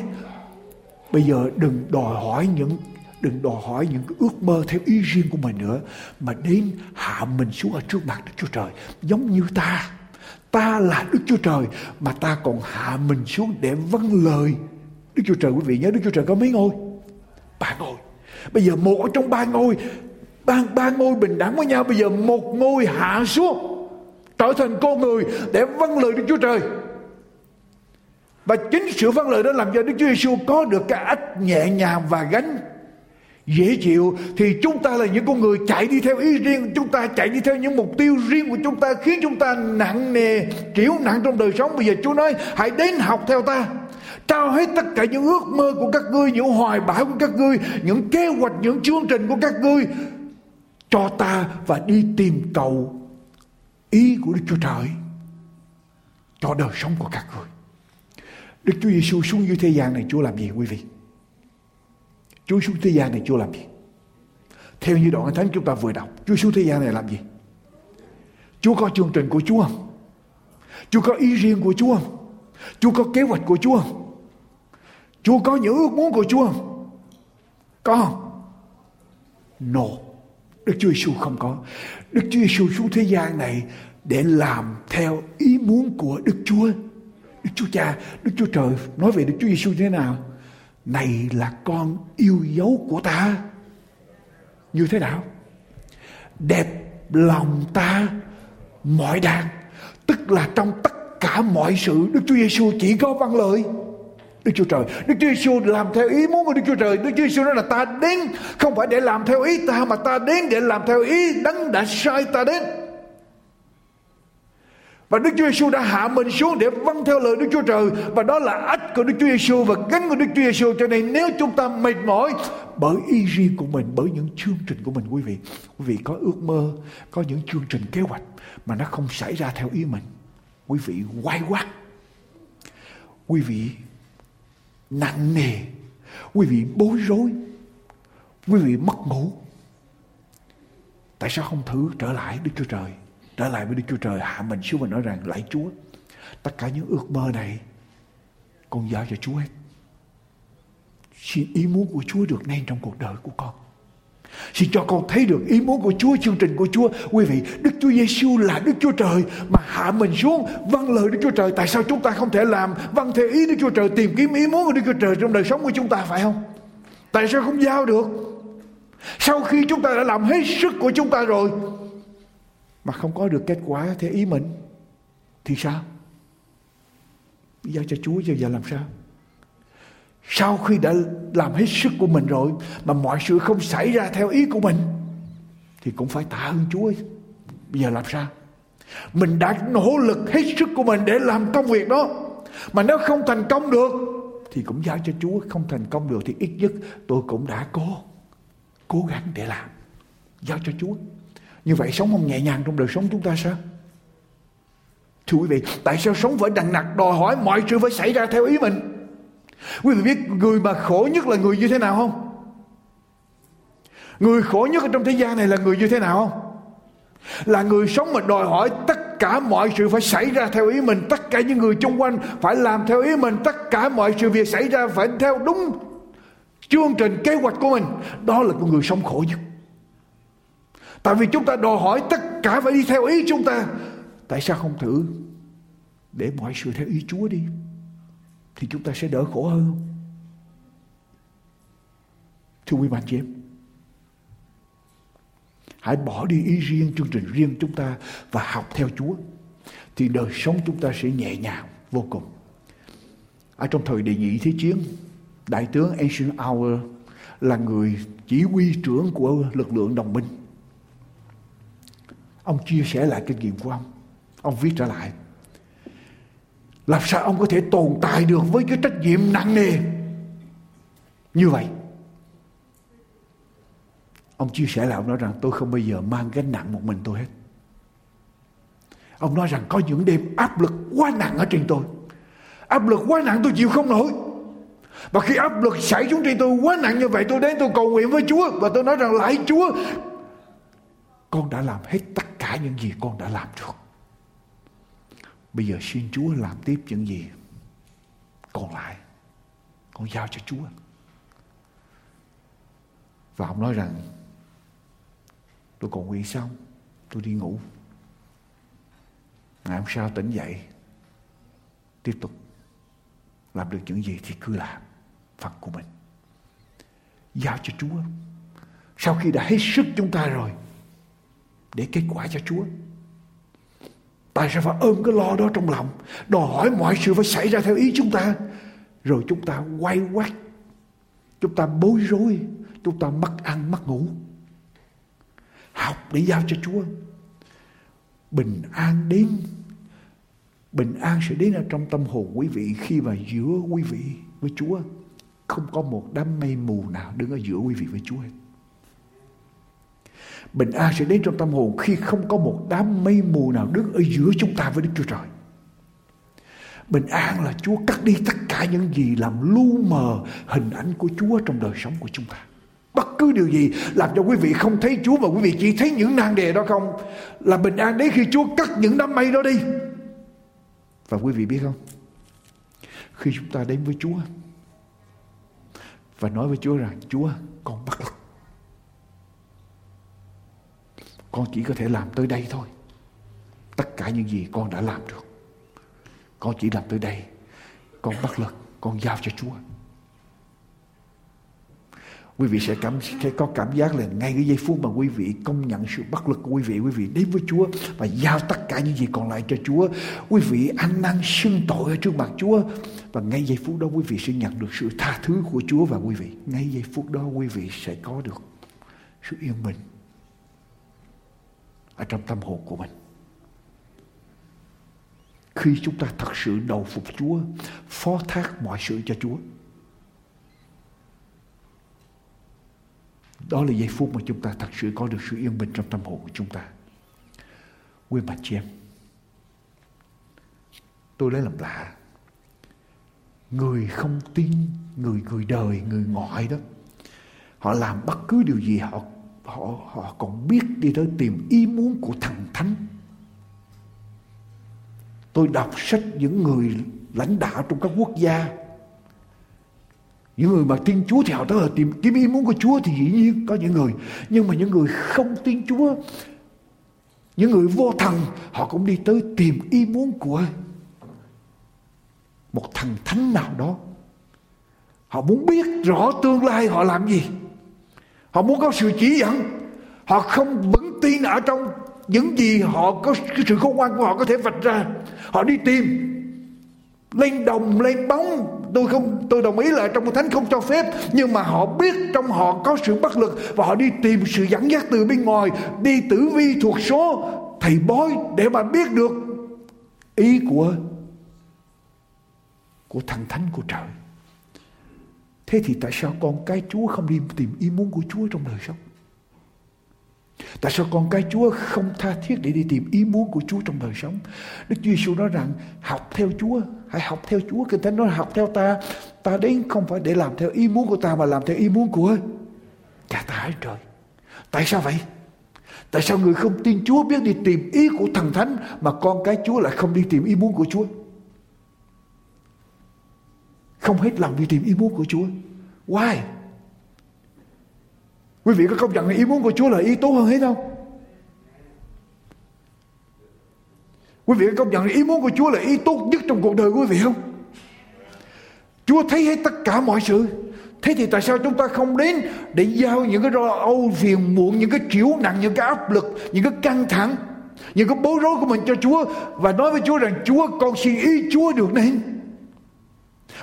Bây giờ đừng đòi hỏi những, đừng đòi hỏi những cái ước mơ theo ý riêng của mình nữa, mà đến hạ mình xuống ở trước mặt Đức Chúa Trời. Giống như ta. Ta là Đức Chúa Trời, mà ta còn hạ mình xuống để vâng lời. Đức Chúa Trời quý vị nhớ Đức Chúa Trời có mấy ngôi? Ba ngôi. Bây giờ một ở trong ba ngôi ba, ba ngôi bình đẳng với nhau. Bây giờ một ngôi hạ xuống trở thành con người để vâng lời Đức Chúa Trời. Và chính sự vâng lời đó làm cho Đức Chúa Giêsu có được cái ách nhẹ nhàng và gánh dễ chịu. Thì chúng ta là những con người chạy đi theo ý riêng. Chúng ta chạy đi theo những mục tiêu riêng của chúng ta khiến chúng ta nặng nề chịu nặng trong đời sống. Bây giờ Chúa nói hãy đến học theo ta. Trao hết tất cả những ước mơ của các ngươi những hoài bão của các ngươi những kế hoạch những chương trình của các ngươi cho ta và đi tìm cầu ý của Đức Chúa Trời cho đời sống của các người. Đức Chúa Giêsu xuống dưới thế gian này Chúa làm gì quý vị? Chúa xuống thế gian này Chúa làm gì? Theo như đoạn thánh chúng ta vừa đọc, Chúa xuống thế gian này làm gì? Chúa có chương trình của Chúa không? Chúa có ý riêng của Chúa không? Chúa có kế hoạch của Chúa không? Chúa có những ước muốn của Chúa không? Có không? No. Đức Chúa Giêsu không có. Đức Chúa Giêsu xuống thế gian này để làm theo ý muốn của Đức Chúa. Đức Chúa Cha, Đức Chúa Trời nói về Đức Chúa Giêsu thế nào? Này là con yêu dấu của ta. Như thế nào? Đẹp lòng ta mọi đàn. Tức là trong tất cả mọi sự Đức Chúa Giêsu chỉ có văn lời. Đức Chúa Trời. Đức Chúa Giêsu làm theo ý muốn của Đức Chúa Trời. Đức Chúa Giêsu nói là ta đến không phải để làm theo ý ta mà ta đến để làm theo ý đấng đã sai ta đến. Và Đức Chúa Giêsu đã hạ mình xuống để vâng theo lời Đức Chúa Trời và đó là ách của Đức Chúa Giêsu và gánh của Đức Chúa Giêsu cho nên nếu chúng ta mệt mỏi bởi ý riêng của mình, bởi những chương trình của mình quý vị, quý vị có ước mơ, có những chương trình kế hoạch mà nó không xảy ra theo ý mình. Quý vị quay quắt, Quý vị nặng nề, quý vị bối rối, quý vị mất ngủ. Tại sao không thử trở lại đức chúa trời? Trở lại với đức chúa trời, hạ mình xuống và nói rằng, lạy chúa, tất cả những ước mơ này con giao cho chúa hết. Xin ý muốn của chúa được nên trong cuộc đời của con. Xin cho con thấy được ý muốn của Chúa, chương trình của Chúa. Quý vị, Đức Chúa Giêsu là Đức Chúa Trời mà hạ mình xuống vâng lời Đức Chúa Trời. Tại sao chúng ta không thể làm vâng theo ý Đức Chúa Trời, tìm kiếm ý muốn của Đức Chúa Trời trong đời sống của chúng ta phải không? Tại sao không giao được? Sau khi chúng ta đã làm hết sức của chúng ta rồi mà không có được kết quả theo ý mình thì sao? Giao cho Chúa giờ giờ làm sao? Sau khi đã làm hết sức của mình rồi mà mọi sự không xảy ra theo ý của mình, thì cũng phải tạ ơn Chúa. Bây giờ làm sao? Mình đã nỗ lực hết sức của mình để làm công việc đó. Mà nó không thành công được, thì cũng giao cho Chúa. Không thành công được thì ít nhất tôi cũng đã cố cố gắng để làm. Giao cho Chúa. Như vậy sống không nhẹ nhàng trong đời sống chúng ta sao? Thưa quý vị, tại sao sống phải đằng nặc đòi hỏi mọi sự phải xảy ra theo ý mình? Quý vị biết người mà khổ nhất là người như thế nào không? Người khổ nhất ở trong thế gian này là người như thế nào không? Là người sống mà đòi hỏi tất cả mọi sự phải xảy ra theo ý mình. Tất cả những người xung quanh phải làm theo ý mình. Tất cả mọi sự việc xảy ra phải theo đúng chương trình kế hoạch của mình. Đó là con người sống khổ nhất. Tại vì chúng ta đòi hỏi tất cả phải đi theo ý chúng ta. Tại sao không thử để mọi sự theo ý chúa đi? Thì chúng ta sẽ đỡ khổ hơn. Không thưa quý bà chị em, hãy bỏ đi ý riêng, chương trình riêng chúng ta và học theo chúa, thì đời sống chúng ta sẽ nhẹ nhàng, vô cùng. Ở trong thời đề nhị thế chiến, đại tướng Eisenhower là người chỉ huy trưởng của lực lượng đồng minh. Ông chia sẻ lại kinh nghiệm của ông. Ông viết trở lại làm sao ông có thể tồn tại được với cái trách nhiệm nặng nề? Như vậy, ông chia sẻ là ông nói rằng, tôi không bao giờ mang gánh nặng một mình tôi hết. Ông nói rằng, có những đêm áp lực quá nặng ở trên tôi. Áp lực quá nặng tôi chịu không nổi. Và khi áp lực xảy xuống trên tôi quá nặng như vậy, tôi đến tôi cầu nguyện với Chúa và tôi nói rằng lại Chúa, con đã làm hết tất cả những gì con đã làm được bây giờ xin Chúa làm tiếp những gì còn lại. Con giao cho Chúa. Và ông nói rằng, tôi còn nguyện xong tôi đi ngủ. Ngày hôm sau tỉnh dậy, tiếp tục làm được những gì thì cứ làm phần của mình. Giao cho Chúa. Sau khi đã hết sức chúng ta rồi, để kết quả cho Chúa tại sao phải ôm cái lo đó trong lòng? Đòi hỏi mọi sự phải xảy ra theo ý chúng ta. Rồi chúng ta quay quắt, chúng ta bối rối. Chúng ta mất ăn mất ngủ. Học để giao cho Chúa. Bình an đến. Bình an sẽ đến ở trong tâm hồn quý vị khi mà giữa quý vị với Chúa. Không có một đám mây mù nào đứng ở giữa quý vị với Chúa hết. Bình an sẽ đến trong tâm hồn khi không có một đám mây mù nào đứng ở giữa chúng ta với Đức Chúa Trời. Bình an là Chúa cắt đi tất cả những gì làm lu mờ hình ảnh của Chúa trong đời sống của chúng ta. Bất cứ điều gì làm cho quý vị không thấy Chúa mà quý vị chỉ thấy những nan đề đó không là bình an đến khi Chúa cắt những đám mây đó đi. Và quý vị biết không? Khi chúng ta đến với Chúa và nói với Chúa rằng, Chúa, con bắt lực. Con chỉ có thể làm tới đây thôi. Tất cả những gì con đã làm được. Con chỉ làm tới đây. Con bắt lực. Con giao cho Chúa. Quý vị sẽ cảm sẽ có cảm giác là ngay cái giây phút mà quý vị công nhận sự bất lực của quý vị, quý vị đến với Chúa và giao tất cả những gì còn lại cho Chúa. Quý vị ăn năn xưng tội ở trước mặt Chúa và ngay giây phút đó quý vị sẽ nhận được sự tha thứ của Chúa và quý vị. Ngay giây phút đó quý vị sẽ có được sự yên bình ở trong tâm hồn của mình. Khi chúng ta thật sự đầu phục Chúa, phó thác mọi sự cho Chúa, Đó là giây phút mà chúng ta thật sự có được sự yên bình trong tâm hồn của chúng ta. Quý bà chị em, tôi lấy làm lạ. Người không tin, người người đời, người ngoại đó, họ làm bất cứ điều gì họ họ họ còn biết đi tới tìm ý muốn của thằng thánh. Tôi đọc sách những người lãnh đạo trong các quốc gia. Những người mà tin Chúa thì họ tới là tìm kiếm ý muốn của Chúa thì dĩ nhiên có những người. Nhưng mà những người không tin Chúa, những người vô thần, họ cũng đi tới tìm ý muốn của một thằng thánh nào đó. Họ muốn biết rõ tương lai họ làm gì họ muốn có sự chỉ dẫn. Họ không vững tin ở trong những gì họ có, cái sự khôn ngoan của họ có thể vạch ra. Họ đi tìm. Lên đồng, lên bóng. Tôi không, tôi đồng ý là trong thánh không cho phép, nhưng mà họ biết trong họ có sự bất lực và họ đi tìm sự dẫn dắt từ bên ngoài. Đi tử vi thuộc số, thầy bói, để mà biết được ý của của thần thánh của trời thế thì tại sao con cái chúa không đi tìm ý muốn của chúa trong đời sống Tại sao con cái Chúa không tha thiết để đi tìm ý muốn của Chúa trong đời sống? Đức Chúa Giêsu nói rằng học theo Chúa, hãy học theo Chúa. Kinh Thánh nói học theo ta, ta đến không phải để làm theo ý muốn của ta mà làm theo ý muốn của Cha ta ở trời. Tại sao vậy? Tại sao người không tin Chúa biết đi tìm ý của thần thánh mà con cái Chúa lại không đi tìm ý muốn của Chúa? Không hết lòng đi tìm ý muốn của Chúa. Why? Quý vị có công nhận là ý muốn của Chúa là ý tốt hơn hết không? Quý vị có công nhận là ý muốn của Chúa là ý tốt nhất trong cuộc đời quý vị không? Chúa thấy hết tất cả mọi sự. Thế thì tại sao chúng ta không đến để giao những cái lo âu phiền muộn, những cái chiếu nặng, những cái áp lực, những cái căng thẳng, những cái bối rối của mình cho Chúa và nói với Chúa rằng Chúa con xin ý Chúa được nên.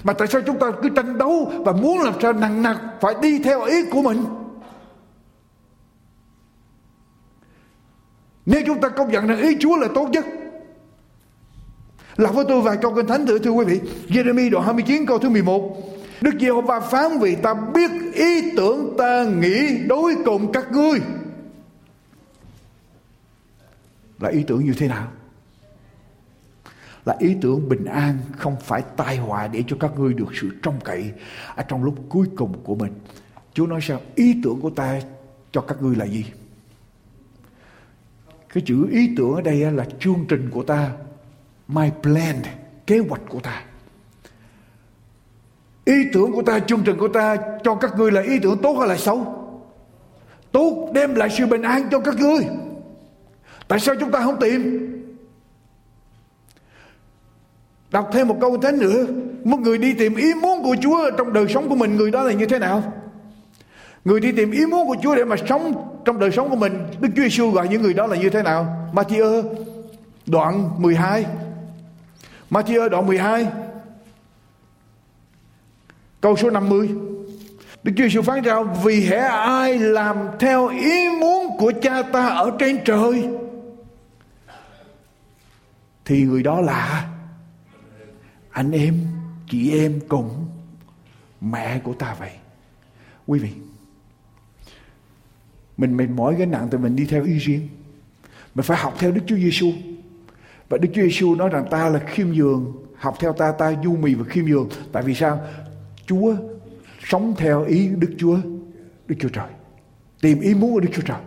Mà tại sao chúng ta cứ tranh đấu và muốn làm sao nặng nặc phải đi theo ý của mình? Nếu chúng ta công nhận rằng ý Chúa là tốt nhất Lọc với tôi vài câu kinh thánh thử, thưa quý vị Jeremy đoạn 29 câu thứ 11 Đức Giê-hô-va phán vì ta biết ý tưởng ta nghĩ đối cùng các ngươi Là ý tưởng như thế nào? Là ý tưởng bình an, không phải tai họa để cho các ngươi được sự trông cậy ở trong lúc cuối cùng của mình. Chúa nói sao? Ý tưởng của ta cho các ngươi là gì? cái chữ ý tưởng ở đây là chương trình của ta, my plan, kế hoạch của ta ý tưởng của ta, chương trình của ta cho các ngươi là ý tưởng tốt hay là xấu tốt đem lại sự bình an cho các ngươi tại sao chúng ta không tìm đọc thêm một câu thế nữa một người đi tìm ý muốn của chúa trong đời sống của mình, người đó là như thế nào Người đi tìm ý muốn của Chúa để mà sống trong đời sống của mình. Đức Chúa Giêsu gọi những người đó là như thế nào? Matthew đoạn 12. Matthew đoạn 12. Câu số 50. Đức Chúa Giêsu phán ra vì hễ ai làm theo ý muốn của cha ta ở trên trời, thì người đó là anh em, chị em cùng mẹ của ta vậy. Quý vị, mình mệt mỏi cái nặng thì mình đi theo ý riêng. Mình phải học theo Đức Chúa Giêsu và Đức Chúa Giêsu nói rằng ta là khiêm nhường học theo ta ta du mì và khiêm nhường. Tại vì sao? Chúa sống theo ý Đức Chúa Đức Chúa Trời. Tìm ý muốn của Đức Chúa Trời.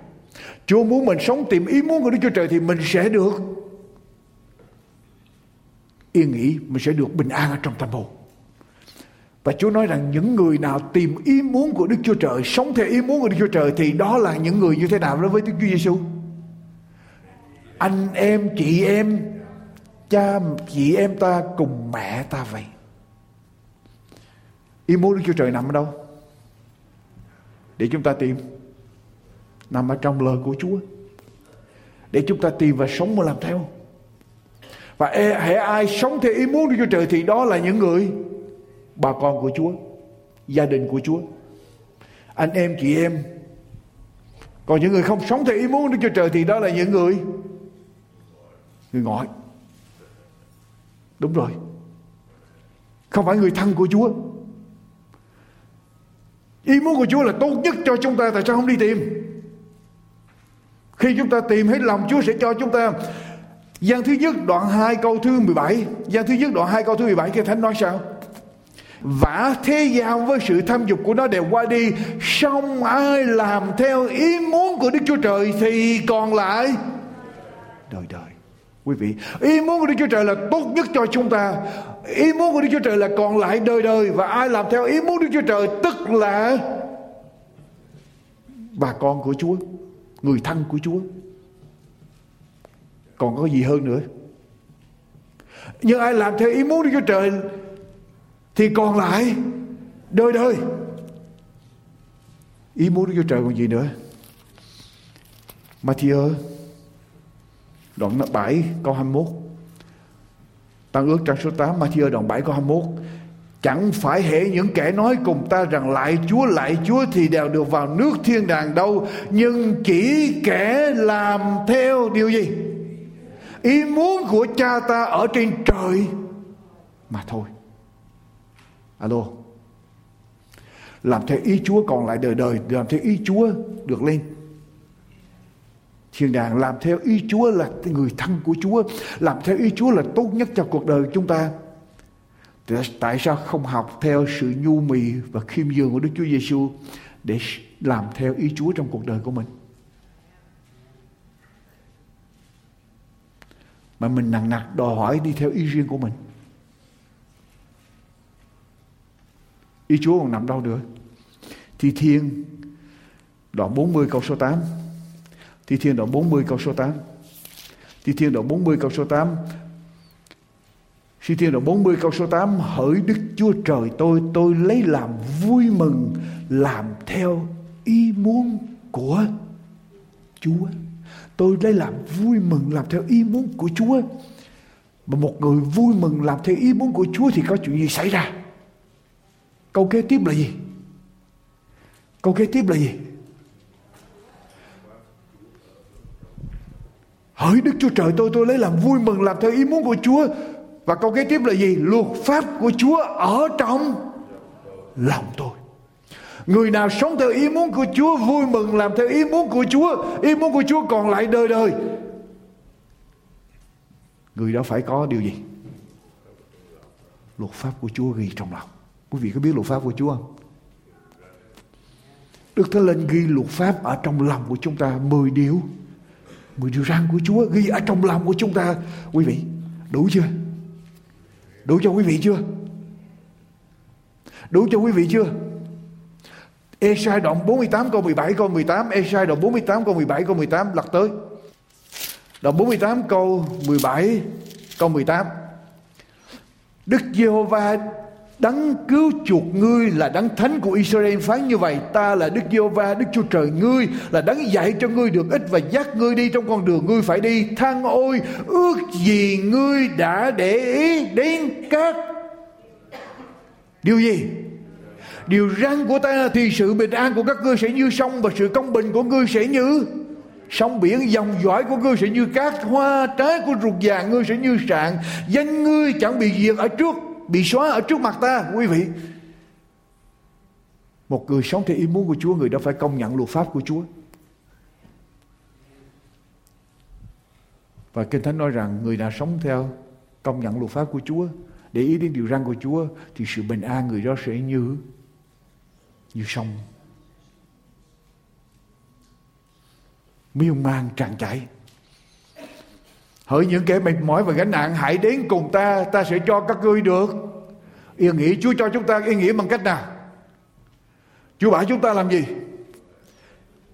Chúa muốn mình sống tìm ý muốn của Đức Chúa Trời thì mình sẽ được yên nghỉ mình sẽ được bình an ở trong tâm hồn và Chúa nói rằng những người nào tìm ý muốn của Đức Chúa Trời, sống theo ý muốn của Đức Chúa Trời thì đó là những người như thế nào đối với Đức Chúa Giêsu? Anh em, chị em, cha, chị em ta cùng mẹ ta vậy. Ý muốn Đức Chúa Trời nằm ở đâu? Để chúng ta tìm. Nằm ở trong lời của Chúa. Để chúng ta tìm và sống và làm theo. Và e- hệ ai sống theo ý muốn Đức Chúa Trời thì đó là những người bà con của Chúa, gia đình của Chúa, anh em chị em. Còn những người không sống theo ý muốn Đức Chúa Trời thì đó là những người người ngoại. Đúng rồi. Không phải người thân của Chúa. Ý muốn của Chúa là tốt nhất cho chúng ta Tại sao không đi tìm Khi chúng ta tìm hết lòng Chúa sẽ cho chúng ta Giang thứ nhất đoạn 2 câu thứ 17 Giang thứ nhất đoạn 2 câu thứ 17 Cái Thánh nói sao? Vả thế gian với sự tham dục của nó đều qua đi xong ai làm theo ý muốn của đức chúa trời thì còn lại đời đời. Quý vị ý muốn của đức chúa trời là tốt nhất cho chúng ta. Ý muốn của Đức Chúa Trời là còn lại đời đời và ai làm theo ý muốn Đức Chúa Trời tức là bà con của Chúa, người thân của Chúa. Còn có gì hơn nữa? Nhưng ai làm theo ý muốn Đức Chúa Trời thì còn lại đời đời. Ý muốn Đức Chúa Trời còn gì nữa? Matthew đoạn 7 câu 21 Tăng ước trang số 8 Matthew đoạn 7 câu 21 Chẳng phải hệ những kẻ nói cùng ta rằng lại Chúa lại Chúa thì đều được vào nước thiên đàng đâu, Nhưng chỉ kẻ làm theo điều gì Ý muốn của cha ta ở trên trời. Mà thôi. Alo. Làm theo ý Chúa còn lại đời đời, Làm theo ý Chúa được lên. Thiên đàng làm theo ý Chúa là người thân của Chúa, làm theo ý Chúa là tốt nhất cho cuộc đời chúng ta. Thì tại sao không học theo sự nhu mì và khiêm nhường của Đức Chúa Giêsu để làm theo ý Chúa trong cuộc đời của mình? Mà mình nặng nặc đòi hỏi đi theo ý riêng của mình ý Chúa còn nằm đâu nữa Thi thiên đoạn 40 câu số 8 Thi Thiên đoạn 40 câu số 8. Thi Thiên đoạn 40 câu số 8. Thi Thiên đoạn 40 câu số 8. Hỡi Đức Chúa Trời tôi, tôi lấy làm vui mừng, làm theo ý muốn của Chúa. Tôi lấy làm vui mừng, làm theo ý muốn của Chúa. Mà một người vui mừng làm theo ý muốn của Chúa thì có chuyện gì xảy ra? Câu kế tiếp là gì? Câu kế tiếp là gì? Hỡi Đức Chúa Trời tôi tôi lấy làm vui mừng làm theo ý muốn của Chúa. Và câu kế tiếp là gì? Luật pháp của Chúa ở trong lòng tôi. Người nào sống theo ý muốn của Chúa vui mừng làm theo ý muốn của Chúa. Ý muốn của Chúa còn lại đời đời. Người đó phải có điều gì? Luật pháp của Chúa ghi trong lòng. Quý vị có biết luật pháp của Chúa không? Đức Thánh Linh ghi luật pháp ở trong lòng của chúng ta 10 điều Mười điều răn của Chúa ghi ở trong lòng của chúng ta. Quý vị, đủ chưa? Đủ cho quý vị chưa? Đủ cho quý vị chưa? Esai đoạn 48 câu 17 câu 18 Esai đoạn 48 câu 17 câu 18 lật tới. Đoạn 48 câu 17 câu 18 Đức Giê-hô-va Đấng cứu chuộc ngươi là đấng thánh của Israel phán như vậy. Ta là Đức Giê-hô-va, Đức Chúa Trời ngươi Là đấng dạy cho ngươi được ích Và dắt ngươi đi trong con đường ngươi phải đi. Thăng ôi, ước gì ngươi đã để ý đến các Điều gì? Điều răn của ta thì sự bình an của các ngươi sẽ như sông Và sự công bình của ngươi sẽ như Sông biển. Dòng dõi của ngươi sẽ như cát, Hoa trái của ruột già ngươi sẽ như sạn. Danh ngươi chẳng bị diệt ở trước, bị xóa ở trước mặt ta, quý vị. Một người sống theo ý muốn của Chúa, người đó phải công nhận luật pháp của Chúa. Và Kinh Thánh nói rằng người nào sống theo công nhận luật pháp của Chúa, để ý đến điều răn của Chúa, thì sự bình an người đó sẽ như như sông. Miêu mang tràn chảy Hỡi những kẻ mệt mỏi và gánh nặng, hãy đến cùng ta Ta sẽ cho các ngươi được. Yên nghỉ Chúa cho chúng ta yên nghỉ bằng cách nào? Chúa bảo chúng ta làm gì?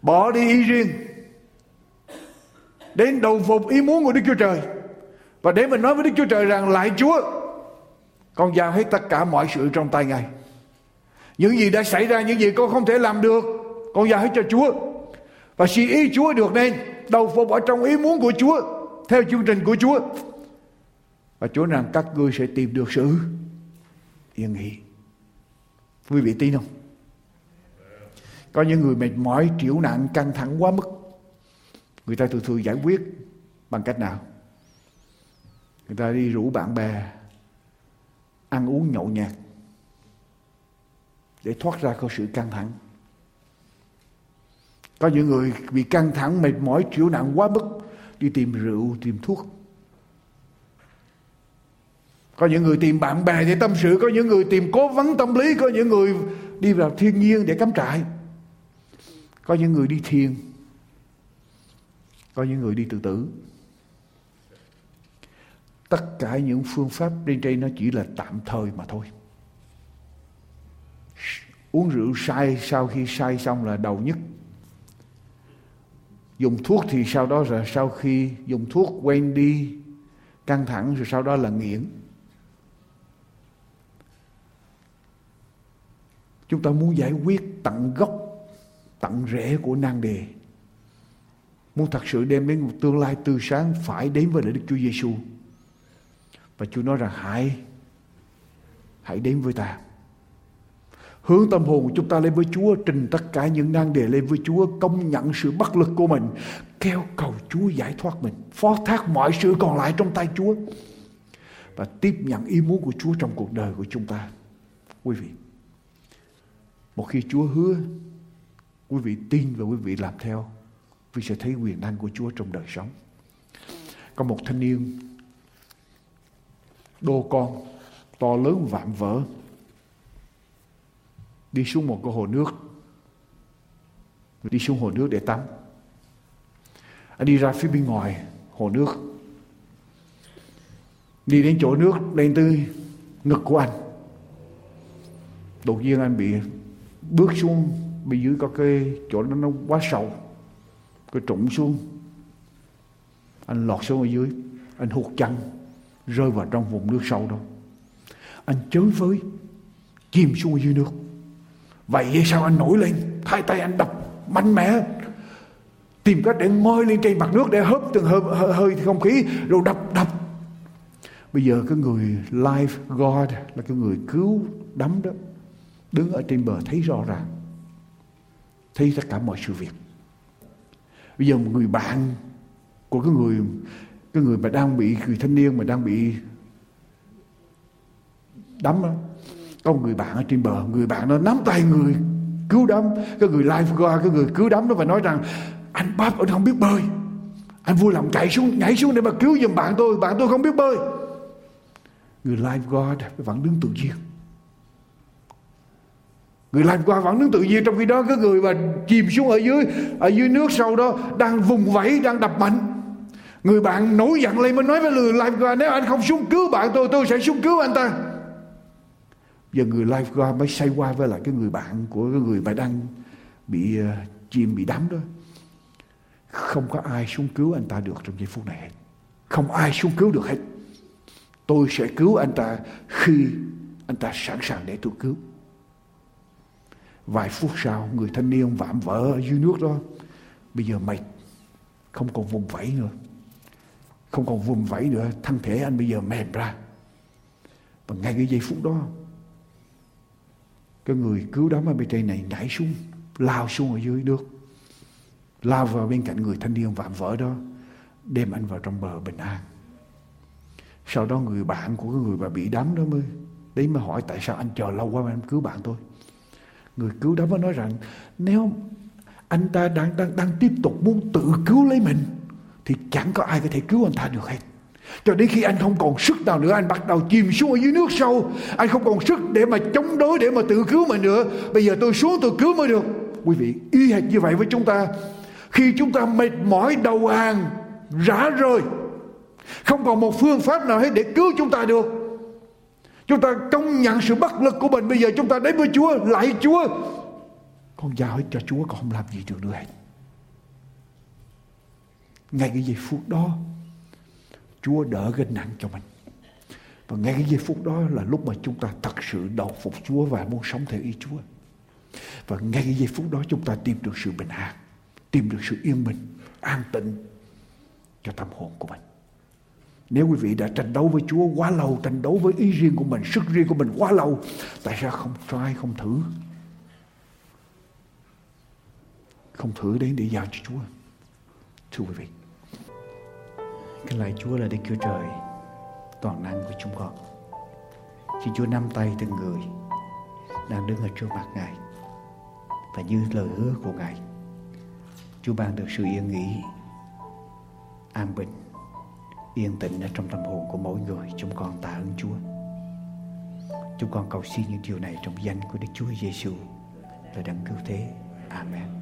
Bỏ đi ý riêng. Đến đầu phục ý muốn của Đức Chúa Trời. Và để mình nói với Đức Chúa Trời rằng Lại Chúa, Con giao hết tất cả mọi sự trong tay Ngài. Những gì đã xảy ra Những gì con không thể làm được Con giao hết cho Chúa Và suy ý Chúa được nên Đầu phục ở trong ý muốn của Chúa theo chương trình của Chúa. Và Chúa rằng các ngươi sẽ tìm được sự yên nghỉ. Quý vị tin không? Có những người mệt mỏi, triệu nặng, căng thẳng quá mức. Người ta thường thường giải quyết bằng cách nào? Người ta đi rủ bạn bè ăn uống nhậu nhạt để thoát ra khỏi sự căng thẳng. Có những người bị căng thẳng, mệt mỏi, chịu nặng quá mức đi tìm rượu tìm thuốc. Có những người tìm bạn bè để tâm sự có những người tìm cố vấn tâm lý có những người đi vào thiên nhiên để cắm trại. Có những người đi thiền có những người đi tự tử. Tất cả những phương pháp trên đây nó chỉ là tạm thời mà thôi uống rượu say sau khi say xong là đầu nhất. Dùng thuốc thì sau đó là sau khi dùng thuốc quen đi, căng thẳng, rồi sau đó là nghiện. Chúng ta muốn giải quyết tận gốc, tận rễ của nan đề. Muốn thật sự đem đến một tương lai tươi sáng, phải đến với Đức Chúa Giêsu và Chúa nói rằng, hãy hãy đến với ta. Hướng tâm hồn chúng ta lên với Chúa, trình tất cả những nan đề lên với Chúa, công nhận sự bất lực của mình, kêu cầu Chúa giải thoát mình, phó thác mọi sự còn lại trong tay Chúa và tiếp nhận ý muốn của Chúa trong cuộc đời của chúng ta. Quý vị, một khi Chúa hứa, quý vị tin và quý vị làm theo, quý vị sẽ thấy quyền năng của Chúa trong đời sống. Có một thanh niên đô con to lớn vạm vỡ đi xuống một cái hồ nước. Đi xuống hồ nước để tắm. Anh đi ra phía bên ngoài hồ nước. Đi đến chỗ nước lên tới ngực của anh. Đột nhiên anh bị bước xuống bên dưới có cái chỗ đó nó quá sâu, cái trũng xuống. Anh lọt xuống ở dưới, anh hụt chân rơi vào trong vùng nước sâu đó. Anh chới với chìm xuống ở dưới nước. Vậy sao anh nổi lên? Hai tay anh đập mạnh mẽ. Tìm cách để ngoi lên trên mặt nước Để hớp từng hơi, hơi, hơi không khí Rồi đập đập. Bây giờ cái người life God Là cái người cứu đắm đó Đứng ở trên bờ thấy rõ ràng Thấy tất cả mọi sự việc. Bây giờ một người bạn Của cái người Cái người mà đang bị Người thanh niên mà đang bị Đắm đó có một người bạn ở trên bờ, người bạn nó nắm tay người cứu đắm cái người lifeguard cái người cứu đắm nó và nói rằng, anh bắp anh không biết bơi. Anh vui lòng chạy xuống, nhảy xuống để mà cứu giùm bạn tôi bạn tôi không biết bơi. Người lifeguard vẫn đứng tự nhiên. Người lifeguard vẫn đứng tự nhiên trong khi đó cái người mà chìm xuống ở dưới ở dưới nước sâu đó đang vùng vẫy, đang đập mạnh. Người bạn nổi giận lên mới nói với người lifeguard nếu anh không xuống cứu bạn tôi tôi sẽ xuống cứu anh ta giờ người lifeguard mới say qua với lại cái người bạn của cái người mà đang bị uh, chìm bị đắm đó. Không có ai xuống cứu anh ta được trong giây phút này hết. Không ai xuống cứu được hết. Tôi sẽ cứu anh ta khi anh ta sẵn sàng để tôi cứu. Vài phút sau người thanh niên vạm vỡ ở dưới nước đó. Bây giờ mệt không còn vùng vẫy nữa. Không còn vùng vẫy nữa. Thân thể anh bây giờ mềm ra. Và ngay cái giây phút đó cái người cứu đám ở bên trên này nhảy xuống lao xuống ở dưới nước. Lao vào bên cạnh người thanh niên vạm vỡ đó, đem anh vào trong bờ bình an. Sau đó người bạn của cái người mà bị đắm đó mới đấy mới hỏi tại sao anh chờ lâu quá mà anh cứu bạn tôi. Người cứu đám mới nói rằng, nếu anh ta đang đang đang tiếp tục muốn tự cứu lấy mình, thì chẳng có ai có thể cứu anh ta được hết cho đến khi anh không còn sức nào nữa, Anh bắt đầu chìm xuống ở dưới nước sâu. Anh không còn sức để mà chống đối, Để mà tự cứu mình nữa. Bây giờ tôi xuống, tôi cứu mới được. Quý vị, y hệt như vậy với chúng ta. Khi chúng ta mệt mỏi, đầu hàng, Rã rời, Không còn một phương pháp nào hết để cứu chúng ta được. Chúng ta công nhận sự bất lực của mình. Bây giờ chúng ta đến với Chúa Lại Chúa. Con giao hết cho Chúa, Con không làm gì được nữa hết. Ngay cái giây phút đó Chúa đỡ gánh nặng cho mình. Và ngay cái giây phút đó là lúc mà chúng ta thật sự đầu phục Chúa và muốn sống theo ý Chúa. Và ngay cái giây phút đó chúng ta tìm được sự bình an, tìm được sự yên bình, an tịnh cho tâm hồn của mình. Nếu quý vị đã tranh đấu với Chúa quá lâu, tranh đấu với ý riêng của mình, sức riêng của mình quá lâu, tại sao không try, không thử? Không thử đến để giao cho Chúa. Thưa quý vị. Cái lạy Chúa là Đức Chúa Trời toàn năng của chúng con. Xin Chúa nắm tay từng người đang đứng ở trước mặt Ngài và như lời hứa của Ngài. Chúa ban được sự yên nghỉ, an bình, yên tĩnh ở trong tâm hồn của mỗi người. Chúng con tạ ơn Chúa. Chúng con cầu xin những điều này trong danh của Đức Chúa Giêsu là đấng cứu thế. Amen.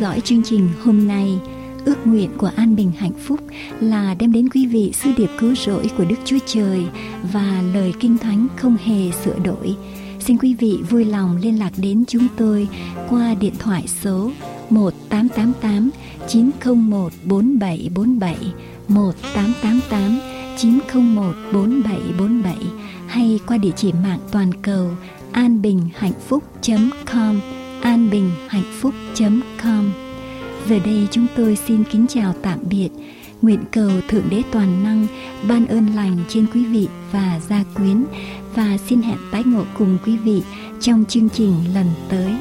Dõi chương trình hôm nay. Ước nguyện của An Bình Hạnh Phúc là đem đến quý vị sư điệp cứu rỗi của Đức Chúa Trời và lời kinh thánh không hề sửa đổi. Xin quý vị vui lòng liên lạc đến chúng tôi qua điện thoại số 1888 901 4747 1888 901 4747 hay qua địa chỉ mạng toàn cầu an bình hạnh phúc .com anbinhhạnhphúc.com Giờ đây chúng tôi xin kính chào tạm biệt. Nguyện cầu Thượng Đế Toàn Năng ban ơn lành trên quý vị và gia quyến, và xin hẹn tái ngộ cùng quý vị trong chương trình lần tới.